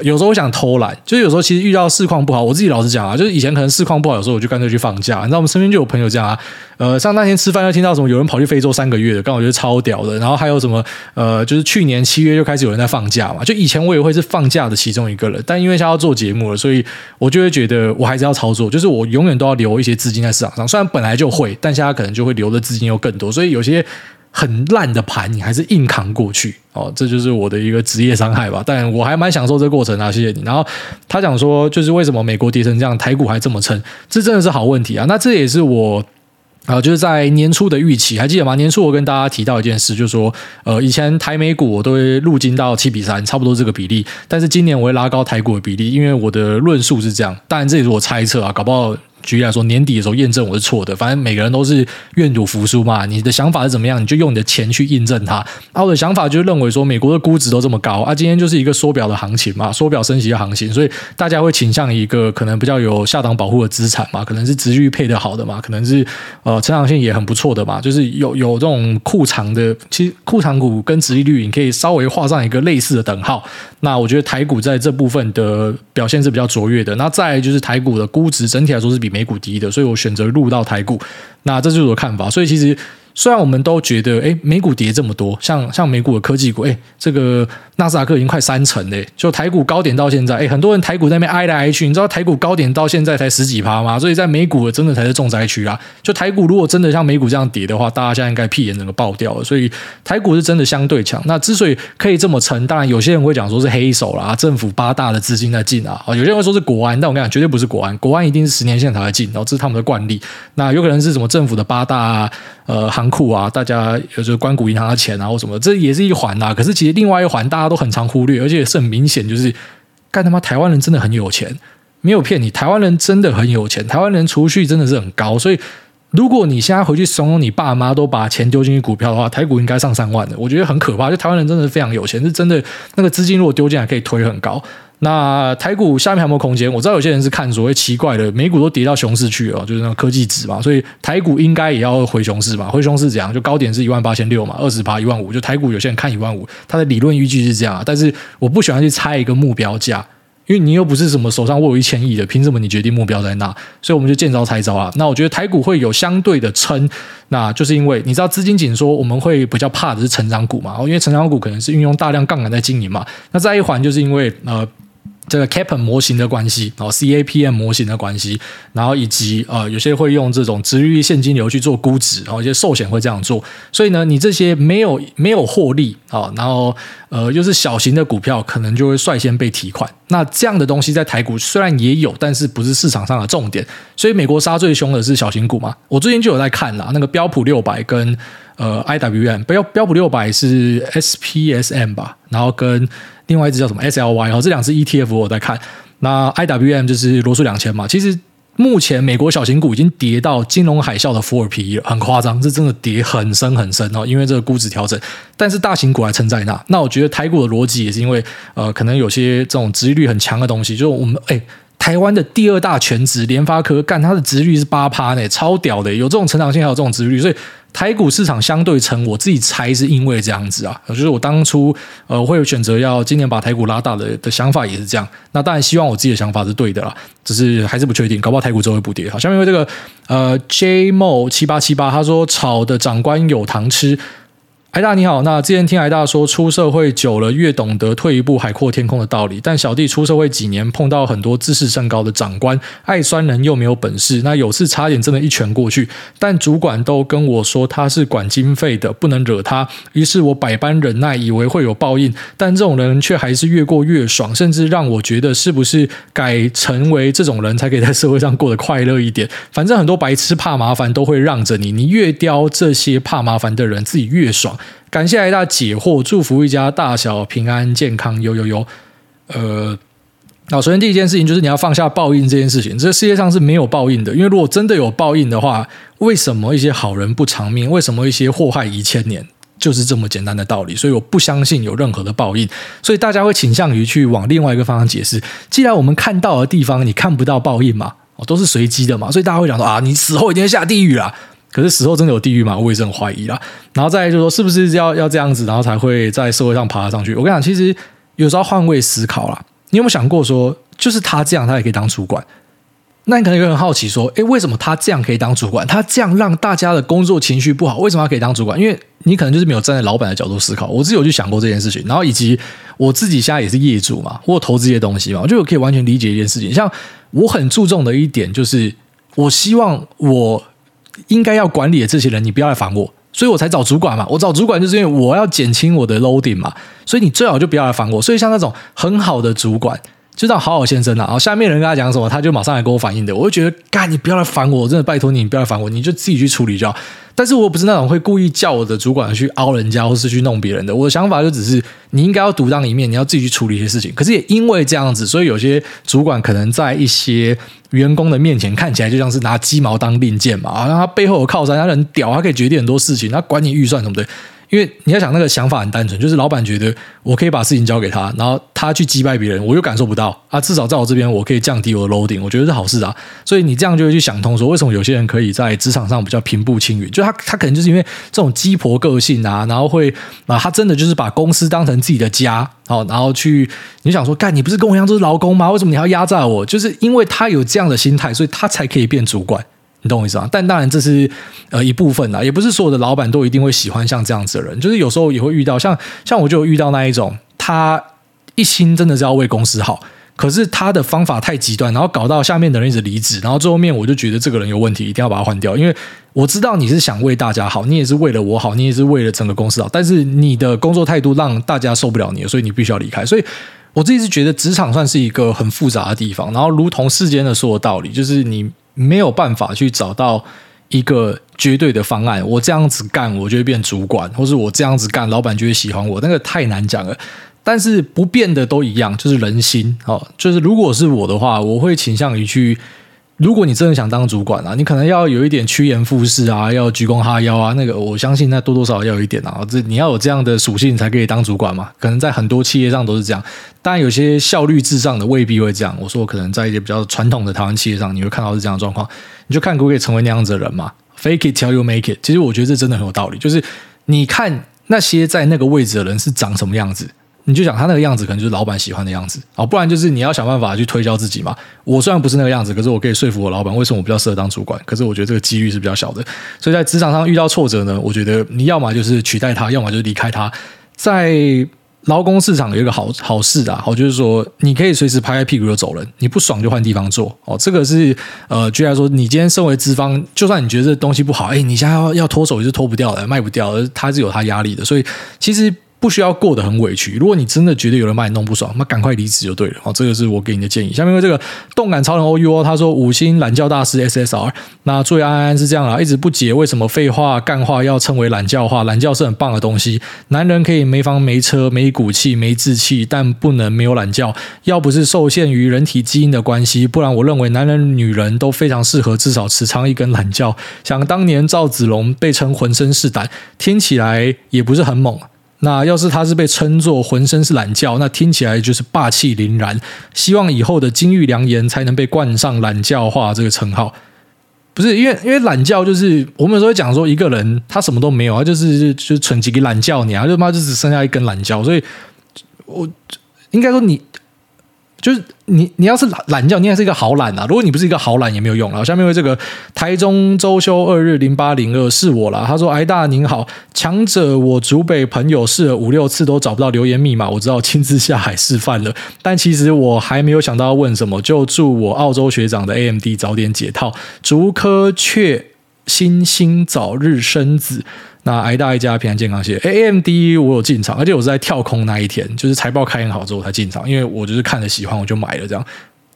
有时候我想偷懒，就是有时候其实遇到市况不好，我自己老实讲啊，就是以前可能市况不好，有时候我就干脆去放假。你知道我们身边就有朋友这样啊，呃，像那天吃饭又听到什么有人跑去非洲三个月的，刚好觉得超屌的。然后还有什么呃，就是去年七月就开始有人在放假嘛，就以前我也会是放假的其中一个人，但因为现在要做节目了，所以我就会觉得我还是要操作，就是我永远都要留一些资金在市场上。虽然本来就会，但现在可能就会留的资金又更多，所以有些。很烂的盘，你还是硬扛过去哦，这就是我的一个职业伤害吧。但我还蛮享受这个过程啊，谢谢你。然后他讲说，就是为什么美国跌成这样，台股还这么撑？这真的是好问题啊。那这也是我啊、就是在年初的预期，还记得吗？年初我跟大家提到一件事，就是说，呃，以前台美股我都会入金到七比三，差不多这个比例。但是今年我会拉高台股的比例，因为我的论述是这样。当然这也是我猜测啊，搞不好。举例来说，年底的时候验证我是错的。反正每个人都是愿赌服输嘛。你的想法是怎么样，你就用你的钱去印证它。啊，我的想法就是认为说，美国的估值都这么高啊，今天就是一个缩表的行情嘛，缩表升息的行情，所以大家会倾向一个可能比较有下档保护的资产嘛，可能是殖利率配得好的嘛，可能是呃成长性也很不错的嘛，就是有有这种库藏的。其实库藏股跟殖利率，你可以稍微画上一个类似的等号。那我觉得台股在这部分的表现是比较卓越的。那再就是台股的估值整体来说是比美股低的，所以我选择入到台股，那这就是我的看法。所以其实。虽然我们都觉得，哎，美股跌这么多，像像美股的科技股，哎，这个纳斯达克已经快三成嘞，就台股高点到现在，哎，很多人台股在那边挨来挨去，你知道台股高点到现在才十几趴吗？所以在美股的真的才是重灾区啊！就台股如果真的像美股这样跌的话，大家现在应该屁眼整个爆掉了。所以台股是真的相对强。那之所以可以这么撑，当然有些人会讲说是黑手啦，政府八大的资金在进啊，啊，有些人会说是国安，但我跟你讲，绝对不是国安，国安一定是十年线才会进，然后这是他们的惯例。那有可能是什么政府的八大啊？呃，行库啊，大家有就是官股银行的钱啊，或什么，这也是一环呐。可是其实另外一环大家都很常忽略，而且也是很明显，就是干他妈台湾人真的很有钱，没有骗你，台湾人真的很有钱，台湾人储蓄真的是很高。所以如果你现在回去怂恿你爸妈都把钱丢进去股票的话，台股应该上三万的，我觉得很可怕。就台湾人真的是非常有钱，是真的那个资金如果丢进来可以推很高。那台股下面还有没有空间？我知道有些人是看所谓奇怪的，美股都跌到熊市去了，就是那种科技指嘛，所以台股应该也要回熊市吧？回熊市怎样？就高点是一万八千六嘛，二十趴一万五，就台股有些人看一万五，它的理论依据是这样。但是我不喜欢去猜一个目标价。因为你又不是什么手上握有一千亿的，凭什么你决定目标在哪？所以我们就见招拆招啊。那我觉得台股会有相对的撑，那就是因为你知道资金紧缩，我们会比较怕的是成长股嘛。因为成长股可能是运用大量杠杆在经营嘛。那再一环就是因为呃。这个 CAPM 模型的关系，然后 CAPM 模型的关系，然后以及呃，有些会用这种殖利率现金流去做估值，然后一些寿险会这样做。所以呢，你这些没有没有获利啊，然后呃，又是小型的股票，可能就会率先被提款。那这样的东西在台股虽然也有，但是不是市场上的重点。所以美国杀最凶的是小型股嘛。我最近就有在看啦，那个标普六百跟呃 IWM，标标普六百是 SPSM 吧，然后跟。另外一只叫什么 SLY，然后这两只 ETF 我在看，那 IWM 就是罗素两千嘛。其实目前美国小型股已经跌到金融海啸的福尔皮，很夸张，这真的跌很深很深哦，因为这个估值调整。但是大型股还撑在那。那我觉得台股的逻辑也是因为呃，可能有些这种殖利率很强的东西，就是我们哎。台湾的第二大权值联发科，干它的殖率是八趴呢，超屌的，有这种成长性，还有这种殖率，所以台股市场相对成，我自己猜是因为这样子啊，就是我当初呃会有选择要今年把台股拉大的的想法也是这样。那当然希望我自己的想法是对的啦，只是还是不确定，搞不好台股之后会补跌。好，下面为这个呃 JMO 七八七八，他说炒的长官有糖吃。艾大你好，那之前听艾大说出社会久了越懂得退一步海阔天空的道理，但小弟出社会几年碰到很多自视甚高的长官，爱酸人又没有本事，那有次差点真的一拳过去，但主管都跟我说他是管经费的，不能惹他，于是我百般忍耐，以为会有报应，但这种人却还是越过越爽，甚至让我觉得是不是改成为这种人才可以在社会上过得快乐一点？反正很多白痴怕麻烦都会让着你，你越刁这些怕麻烦的人，自己越爽。感谢来大解惑，祝福一家大小平安健康。有有有，呃，那首先第一件事情就是你要放下报应这件事情。这个世界上是没有报应的，因为如果真的有报应的话，为什么一些好人不长命？为什么一些祸害一千年？就是这么简单的道理。所以我不相信有任何的报应。所以大家会倾向于去往另外一个方向解释。既然我们看到的地方你看不到报应嘛，哦，都是随机的嘛，所以大家会讲说啊，你死后一定下地狱啦。可是死后真的有地狱吗？我也是很怀疑啦。然后再就是说，是不是要要这样子，然后才会在社会上爬上去？我跟你讲，其实有时候换位思考啦。你有没有想过说，就是他这样，他也可以当主管？那你可能有点好奇说，诶，为什么他这样可以当主管？他这样让大家的工作情绪不好，为什么他可以当主管？因为你可能就是没有站在老板的角度思考。我自己有去想过这件事情，然后以及我自己现在也是业主嘛，或投资一些东西嘛，我就可以完全理解一件事情。像我很注重的一点就是，我希望我。应该要管理的这些人，你不要来烦我，所以我才找主管嘛。我找主管就是因为我要减轻我的 loading 嘛，所以你最好就不要来烦我。所以像那种很好的主管。就这样好好先生啊，然后下面人跟他讲什么，他就马上来跟我反映的。我就觉得，干你不要来烦我，真的拜托你，你不要来烦我，你就自己去处理就好。但是我不是那种会故意叫我的主管去凹人家，或是去弄别人的。我的想法就只是，你应该要独当一面，你要自己去处理一些事情。可是也因为这样子，所以有些主管可能在一些员工的面前看起来就像是拿鸡毛当令箭嘛，好像他背后有靠山，他很屌，他可以决定很多事情，他管你预算什么的。因为你要想那个想法很单纯，就是老板觉得我可以把事情交给他，然后他去击败别人，我又感受不到啊。至少在我这边，我可以降低我的 loading，我觉得是好事啊。所以你这样就会去想通，说为什么有些人可以在职场上比较平步青云？就他他可能就是因为这种鸡婆个性啊，然后会啊，他真的就是把公司当成自己的家，然后去你想说，干你不是跟我一样都是劳工吗？为什么你还要压榨我？就是因为他有这样的心态，所以他才可以变主管。你懂我意思吗？但当然这是呃一部分啦，也不是所有的老板都一定会喜欢像这样子的人。就是有时候也会遇到，像像我就遇到那一种，他一心真的是要为公司好，可是他的方法太极端，然后搞到下面的人一直离职，然后最后面我就觉得这个人有问题，一定要把他换掉。因为我知道你是想为大家好，你也是为了我好，你也是为了整个公司好，但是你的工作态度让大家受不了你，所以你必须要离开。所以我自己是觉得职场算是一个很复杂的地方，然后如同世间的说的道理，就是你。没有办法去找到一个绝对的方案。我这样子干，我就会变主管，或是我这样子干，老板就会喜欢我。那个太难讲了。但是不变的都一样，就是人心。哦，就是如果是我的话，我会倾向于去如果你真的想当主管啊，你可能要有一点趋炎附势啊，要鞠躬哈腰啊，那个我相信那多多少少要有一点啊，这你要有这样的属性才可以当主管嘛。可能在很多企业上都是这样，当然有些效率至上的未必会这样。我说我可能在一些比较传统的台湾企业上，你会看到是这样的状况，你就看可不可以成为那样子的人嘛。Fake it till you make it，其实我觉得这真的很有道理，就是你看那些在那个位置的人是长什么样子。你就想他那个样子，可能就是老板喜欢的样子啊，不然就是你要想办法去推销自己嘛。我虽然不是那个样子，可是我可以说服我老板，为什么我比较适合当主管？可是我觉得这个几率是比较小的。所以在职场上遇到挫折呢，我觉得你要么就是取代他，要么就是离开他。在劳工市场有一个好好事啊，好就是说你可以随时拍拍屁股就走人，你不爽就换地方做哦。这个是呃，居然说你今天身为资方，就算你觉得这东西不好，哎，你现在要要脱手也是脱不掉的，卖不掉的，他是有他压力的。所以其实。不需要过得很委屈。如果你真的觉得有人把你弄不爽，那赶快离职就对了。好，这个是我给你的建议。下面为这个动感超人 O U O 他说五星懒觉大师 SSR。那注意安安是这样啊，一直不解为什么废话干话要称为懒觉话。懒觉是很棒的东西，男人可以没房没车没骨气没志气，但不能没有懒觉。要不是受限于人体基因的关系，不然我认为男人女人都非常适合至少持仓一根懒觉。想当年赵子龙被称浑身是胆，听起来也不是很猛。那要是他是被称作浑身是懒觉，那听起来就是霸气凛然。希望以后的金玉良言才能被冠上懒觉化这个称号。不是因为因为懒觉就是我们有时候讲说一个人他什么都没有，他就是就纯几个懒觉你啊，就他妈就只剩下一根懒觉，所以我应该说你。就是你，你要是懒懒觉，你还是一个好懒啊！如果你不是一个好懒，也没有用了。下面为这个台中周休二日零八零二是我啦。他说：“癌大您好，强者我竹北朋友试了五六次都找不到留言密码，我知道亲自下海示范了。但其实我还没有想到要问什么，就祝我澳洲学长的 AMD 早点解套，竹科雀星星早日生子。”那挨大一家平安健康险，AMD 我有进场，而且我是在跳空那一天，就是财报开演好之后才进场，因为我就是看着喜欢我就买了这样。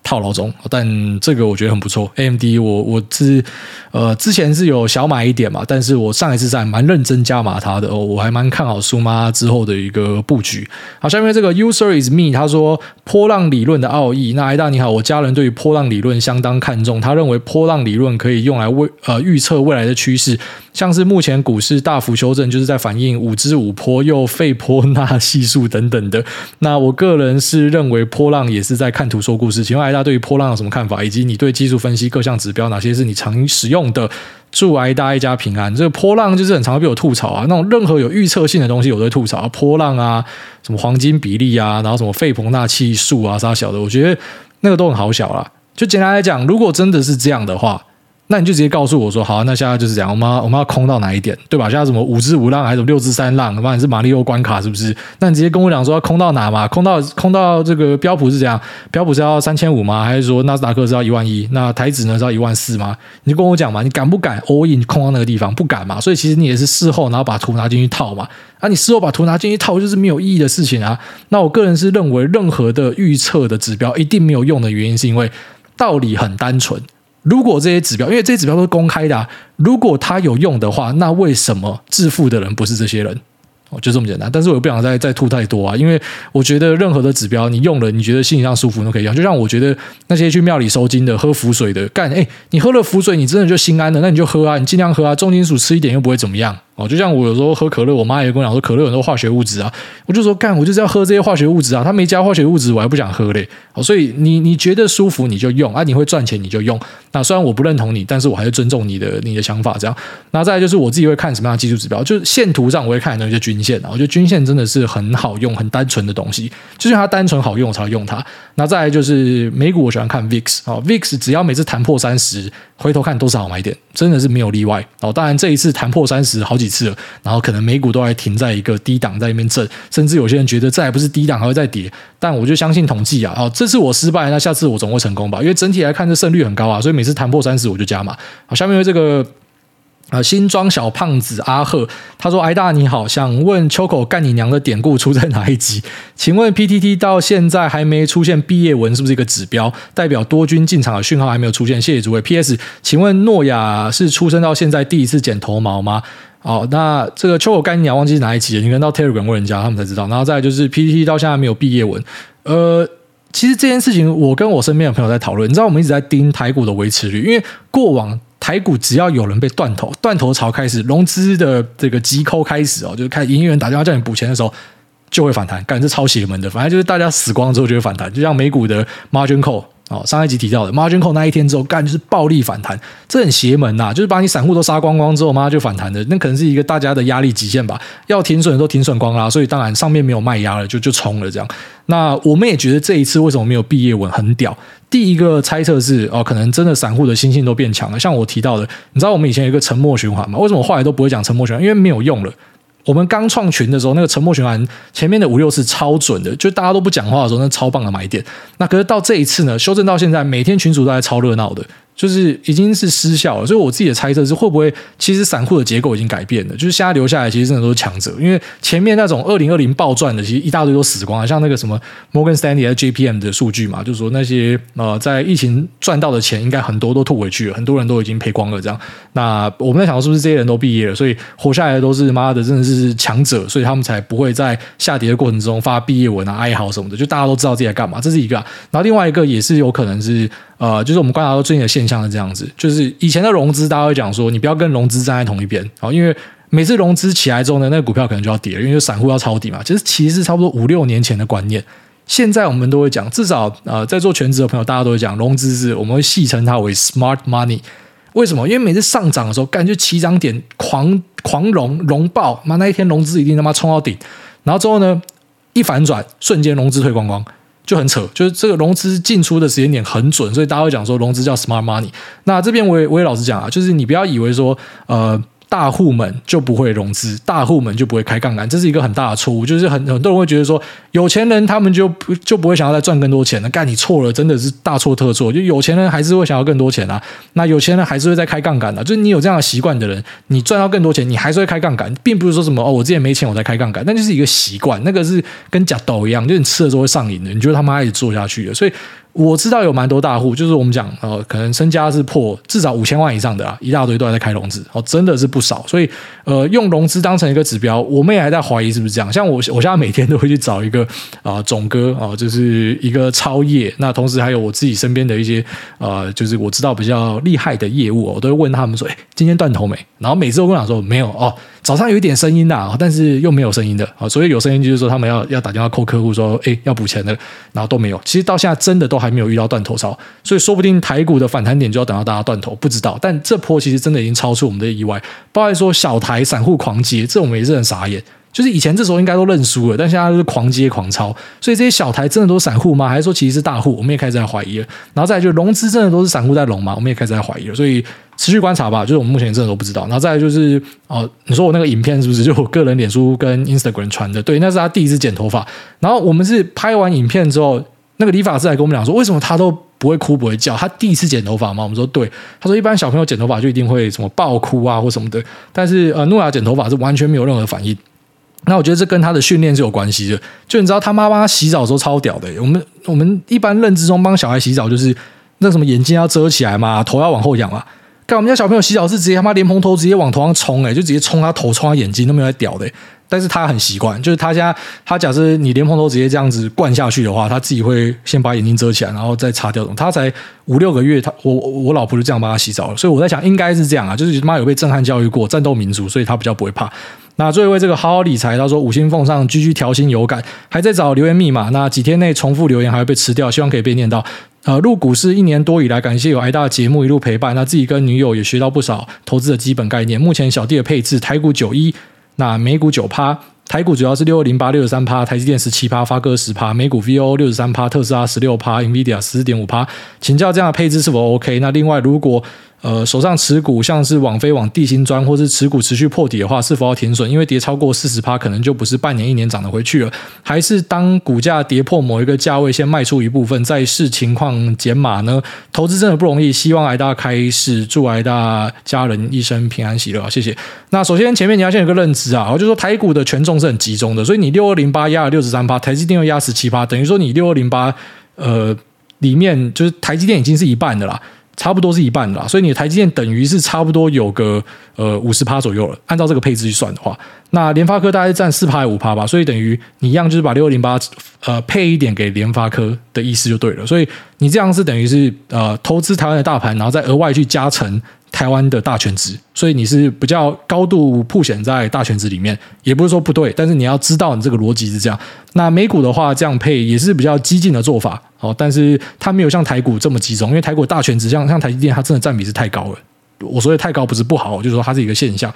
套牢中，但这个我觉得很不错。AMD 我我是呃之前是有小买一点嘛，但是我上一次在蛮认真加码它的哦，我还蛮看好苏妈之后的一个布局。好，下面这个 User is me，他说波浪理论的奥义。那艾大你好，我家人对于波浪理论相当看重，他认为波浪理论可以用来未呃预测未来的趋势，像是目前股市大幅修正，就是在反映五之五波又 [LAUGHS] 费波纳系数等等的。那我个人是认为波浪也是在看图说故事，请问艾。大家对于波浪有什么看法？以及你对技术分析各项指标哪些是你常使用的？祝挨大一家平安。这个波浪就是很常被我吐槽啊，那种任何有预测性的东西我都会吐槽啊。波浪啊，什么黄金比例啊，然后什么费蓬纳系数啊，啥小的，我觉得那个都很好小啦。就简单来讲，如果真的是这样的话。那你就直接告诉我说，好，那现在就是这样，我们要我们要空到哪一点，对吧？现在什么五之五浪还是六之三浪？妈，你是马里奥关卡是不是？那你直接跟我讲说要空到哪嘛？空到空到这个标普是这样，标普是要三千五吗？还是说纳斯达克是要一万一？那台指呢是要一万四吗？你就跟我讲嘛，你敢不敢 all in 空到那个地方？不敢嘛？所以其实你也是事后然后把图拿进去套嘛？啊，你事后把图拿进去套就是没有意义的事情啊。那我个人是认为，任何的预测的指标一定没有用的原因，是因为道理很单纯。如果这些指标，因为这些指标都是公开的啊，如果它有用的话，那为什么致富的人不是这些人？哦，就这么简单。但是我不想再再吐太多啊，因为我觉得任何的指标你用了，你觉得心理上舒服都可以用。就像我觉得那些去庙里收金的、喝符水的，干，哎，你喝了符水，你真的就心安了，那你就喝啊，你尽量喝啊，重金属吃一点又不会怎么样。哦，就像我有时候喝可乐，我妈也跟我讲说，可乐有很多化学物质啊，我就说干，我就是要喝这些化学物质啊，他没加化学物质，我还不想喝嘞。哦，所以你你觉得舒服你就用啊，你会赚钱你就用。那虽然我不认同你，但是我还是尊重你的你的想法。这样，那再来就是我自己会看什么样的技术指标，就是线图上我会看的那些均线啊，我觉得均线真的是很好用、很单纯的东西，就是它单纯好用我才会用它。那再来就是美股，我喜欢看 VIX 啊，VIX 只要每次弹破三十，回头看都是好买点，真的是没有例外。哦，当然这一次弹破三十好几次，然后可能美股都还停在一个低档在那边震，甚至有些人觉得这还不是低档还会再跌，但我就相信统计啊，哦，这次我失败，那下次我总会成功吧？因为整体来看这胜率很高啊，所以每次弹破三十我就加码。好，下面有这个。啊，新装小胖子阿赫他说：“癌大你好，想问秋口干你娘的典故出在哪一集？[LAUGHS] 请问 PTT 到现在还没出现毕业文，是不是一个指标，代表多军进场的讯号还没有出现？谢谢诸位。PS，请问诺亚是出生到现在第一次剪头毛吗？哦，那这个秋口干你忘记是哪一集了？你可能到 Telegram 问人家，他们才知道。然后再就是 PTT 到现在没有毕业文，呃。”其实这件事情，我跟我身边的朋友在讨论。你知道，我们一直在盯台股的维持率，因为过往台股只要有人被断头，断头潮开始，融资的这个急扣开始哦，就是开始营业员打电话叫你补钱的时候，就会反弹。感觉是超邪门的，反正就是大家死光之后就会反弹，就像美股的 Margin Call。哦，上一集提到的 Margin Call 那一天之后，干就是暴力反弹，这很邪门呐、啊，就是把你散户都杀光光之后，妈就反弹的，那可能是一个大家的压力极限吧，要停损都停损光啦，所以当然上面没有卖压了，就就冲了这样。那我们也觉得这一次为什么没有毕业文很屌？第一个猜测是哦，可能真的散户的心性都变强了，像我提到的，你知道我们以前有一个沉默循环吗？为什么后来都不会讲沉默循环？因为没有用了。我们刚创群的时候，那个沉默循环前面的五六次超准的，就大家都不讲话的时候，那超棒的买点。那可是到这一次呢，修正到现在，每天群主都在超热闹的。就是已经是失效了，所以我自己的猜测是会不会其实散户的结构已经改变了，就是现在留下来其实真的都是强者，因为前面那种二零二零暴赚的其实一大堆都死光了，像那个什么 Morgan Stanley JPM 的数据嘛，就是说那些呃在疫情赚到的钱应该很多都吐回去了，很多人都已经赔光了这样。那我们在想是不是这些人都毕业了，所以活下来的都是妈的真的是强者，所以他们才不会在下跌的过程中发毕业文啊哀嚎什么的，就大家都知道自己在干嘛，这是一个。然后另外一个也是有可能是。呃，就是我们观察到最近的现象是这样子，就是以前的融资，大家会讲说，你不要跟融资站在同一边，好，因为每次融资起来之后呢，那个股票可能就要跌，因为散户要抄底嘛。其实其实差不多五六年前的观念，现在我们都会讲，至少呃，在做全职的朋友，大家都会讲，融资是我们会戏称它为 smart money。为什么？因为每次上涨的时候，感觉起涨点狂狂融融爆，妈那一天融资一定他妈冲到顶，然后之后呢，一反转，瞬间融资退光光。就很扯，就是这个融资进出的时间点很准，所以大家会讲说融资叫 smart money。那这边我也我也老实讲啊，就是你不要以为说呃。大户们就不会融资，大户们就不会开杠杆，这是一个很大的错误。就是很很多人会觉得说，有钱人他们就不就不会想要再赚更多钱了。干，你错了，真的是大错特错。就有钱人还是会想要更多钱啊，那有钱人还是会再开杠杆的。就是你有这样的习惯的人，你赚到更多钱，你还是会开杠杆，并不是说什么哦，我之前没钱我才开杠杆，那就是一个习惯，那个是跟假抖一样，就是你吃了之后会上瘾的，你觉得他妈一直做下去的，所以。我知道有蛮多大户，就是我们讲，呃，可能身家是破至少五千万以上的啊，一大堆都在开融资，哦，真的是不少。所以，呃，用融资当成一个指标，我们也还在怀疑是不是这样。像我，我现在每天都会去找一个啊，总、哥啊、就是一个超业。那同时还有我自己身边的一些呃，就是我知道比较厉害的业务，我都会问他们说，哎，今天断头没？然后每次都跟我讲说没有哦。早上有一点声音的，但是又没有声音的啊，所以有声音就是说他们要要打电话扣客户说，哎，要补钱的，然后都没有。其实到现在真的都还没有遇到断头潮，所以说不定台股的反弹点就要等到大家断头，不知道。但这波其实真的已经超出我们的意外，包括说小台散户狂接，这我们也是很傻眼。就是以前这时候应该都认输了，但现在都是狂接狂抄，所以这些小台真的都是散户吗？还是说其实是大户？我们也开始在怀疑了。然后再就融资真的都是散户在融吗？我们也开始在怀疑了。所以持续观察吧，就是我们目前真的都不知道。然后再来就是哦，你说我那个影片是不是就我个人脸书跟 Instagram 传的？对，那是他第一次剪头发。然后我们是拍完影片之后，那个理发师还跟我们讲说，为什么他都不会哭不会叫？他第一次剪头发吗？我们说对。他说一般小朋友剪头发就一定会什么爆哭啊或什么的，但是呃，诺亚剪头发是完全没有任何反应。那我觉得这跟他的训练是有关系的。就你知道，他妈妈洗澡的时候超屌的。我们我们一般认知中帮小孩洗澡就是那什么眼睛要遮起来嘛，头要往后仰嘛。看我们家小朋友洗澡是直接他妈莲蓬头直接往头上冲，诶，就直接冲他头冲他眼睛都没有在屌的。但是他很习惯，就是他家他假设你莲蓬头直接这样子灌下去的话，他自己会先把眼睛遮起来，然后再擦掉。他才五六个月，他我我老婆就这样帮他洗澡了。所以我在想，应该是这样啊，就是妈有被震撼教育过，战斗民族，所以他比较不会怕。那最后一位这个好好理财，他说五星奉上居居调薪有感，还在找留言密码。那几天内重复留言还会被吃掉，希望可以被念到。呃，入股市一年多以来，感谢有挨大的节目一路陪伴，那自己跟女友也学到不少投资的基本概念。目前小弟的配置，台股九一，那美股九趴。台股主要是六二零八六十三趴，台积电十七趴，发哥十趴，美股 VO 六十三趴，特斯拉十六趴，NVIDIA 十四点五趴。请教这样的配置是否 OK？那另外如果呃，手上持股像是网飞网、地心砖，或是持股持续破底的话，是否要停损？因为跌超过四十趴，可能就不是半年、一年涨得回去了。还是当股价跌破某一个价位，先卖出一部分，再视情况减码呢？投资真的不容易，希望挨大开市，祝挨大家人一生平安喜乐。谢谢。那首先前面你要先有个认知啊，我就说台股的权重是很集中的，所以你六二零八压了六十三趴，台积电又压十七趴，等于说你六二零八呃里面就是台积电已经是一半的啦。差不多是一半啦，所以你的台积电等于是差不多有个呃五十趴左右了。按照这个配置去算的话，那联发科大概占四趴五趴吧，所以等于你一样就是把六零八呃配一点给联发科的意思就对了。所以你这样是等于是呃投资台湾的大盘，然后再额外去加成台湾的大权值，所以你是比较高度曝险在大权值里面，也不是说不对，但是你要知道你这个逻辑是这样。那美股的话，这样配也是比较激进的做法。哦，但是它没有像台股这么集中，因为台股大权值像像台积电，它真的占比是太高了。我说的太高不是不好，就是说它是一个现象。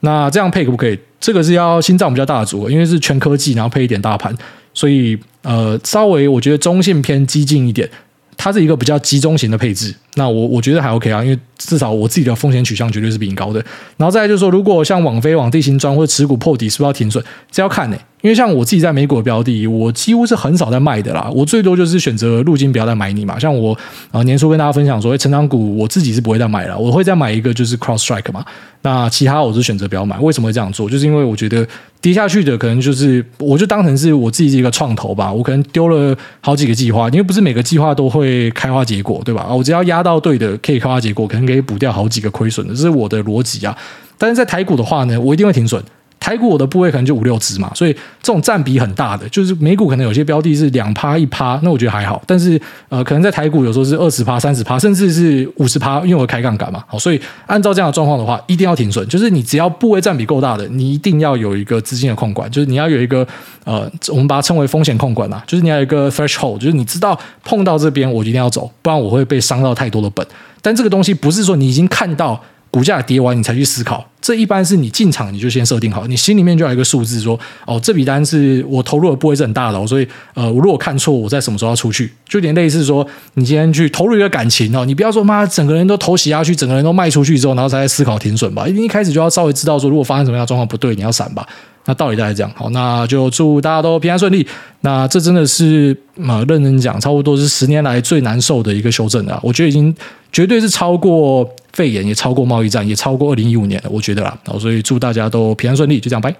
那这样配可不可以？这个是要心脏比较大的组合，因为是全科技，然后配一点大盘，所以呃，稍微我觉得中性偏激进一点。它是一个比较集中型的配置，那我我觉得还 OK 啊，因为至少我自己的风险取向绝对是比你高的。然后再来就是说，如果像网飞、网地心钻或者持股破底，是不是要停损？这要看呢、因为像我自己在美股的标的，我几乎是很少在卖的啦，我最多就是选择入金不要再买你嘛。像我啊、年初跟大家分享说，成长股我自己是不会再买了，我会再买一个就是 cross strike 嘛。那其他我是选择不要买，为什么会这样做？就是因为我觉得跌下去的可能就是，我就当成是我自己一个创投吧。我可能丢了好几个计划，因为不是每个计划都会开花结果，对吧？我只要压到对的，可以开花结果，可能可以补掉好几个亏损的，这是我的逻辑啊。但是在台股的话呢，我一定会停损。台股我的部位可能就五六只嘛，所以这种占比很大的，就是美股可能有些标的是两趴一趴，那我觉得还好。但是呃，可能在台股有时候是二十趴、三十趴，甚至是五十趴，因为我开杠杆嘛。好，所以按照这样的状况的话，一定要停损。就是你只要部位占比够大的，你一定要有一个资金的控管，就是你要有一个呃，我们把它称为风险控管嘛，就是你要有一个 threshold，就是你知道碰到这边我一定要走，不然我会被伤到太多的本。但这个东西不是说你已经看到。股价跌完，你才去思考。这一般是你进场你就先设定好，你心里面就有一个数字，说哦，这笔单是我投入的不会是很大的哦，所以呃，我如果看错，我在什么时候要出去，就有点类似说，你今天去投入一个感情哦，你不要说妈，整个人都投洗下去，整个人都卖出去之后，然后才在思考停损吧。一定一开始就要稍微知道说，如果发生什么样的状况不对，你要闪吧。那道理大概这样，好，那就祝大家都平安顺利。那这真的是呃，认真讲，差不多是十年来最难受的一个修正啊，我觉得已经绝对是超过肺炎，也超过贸易战，也超过二零一五年了，我觉得啦。好，所以祝大家都平安顺利，就这样，拜。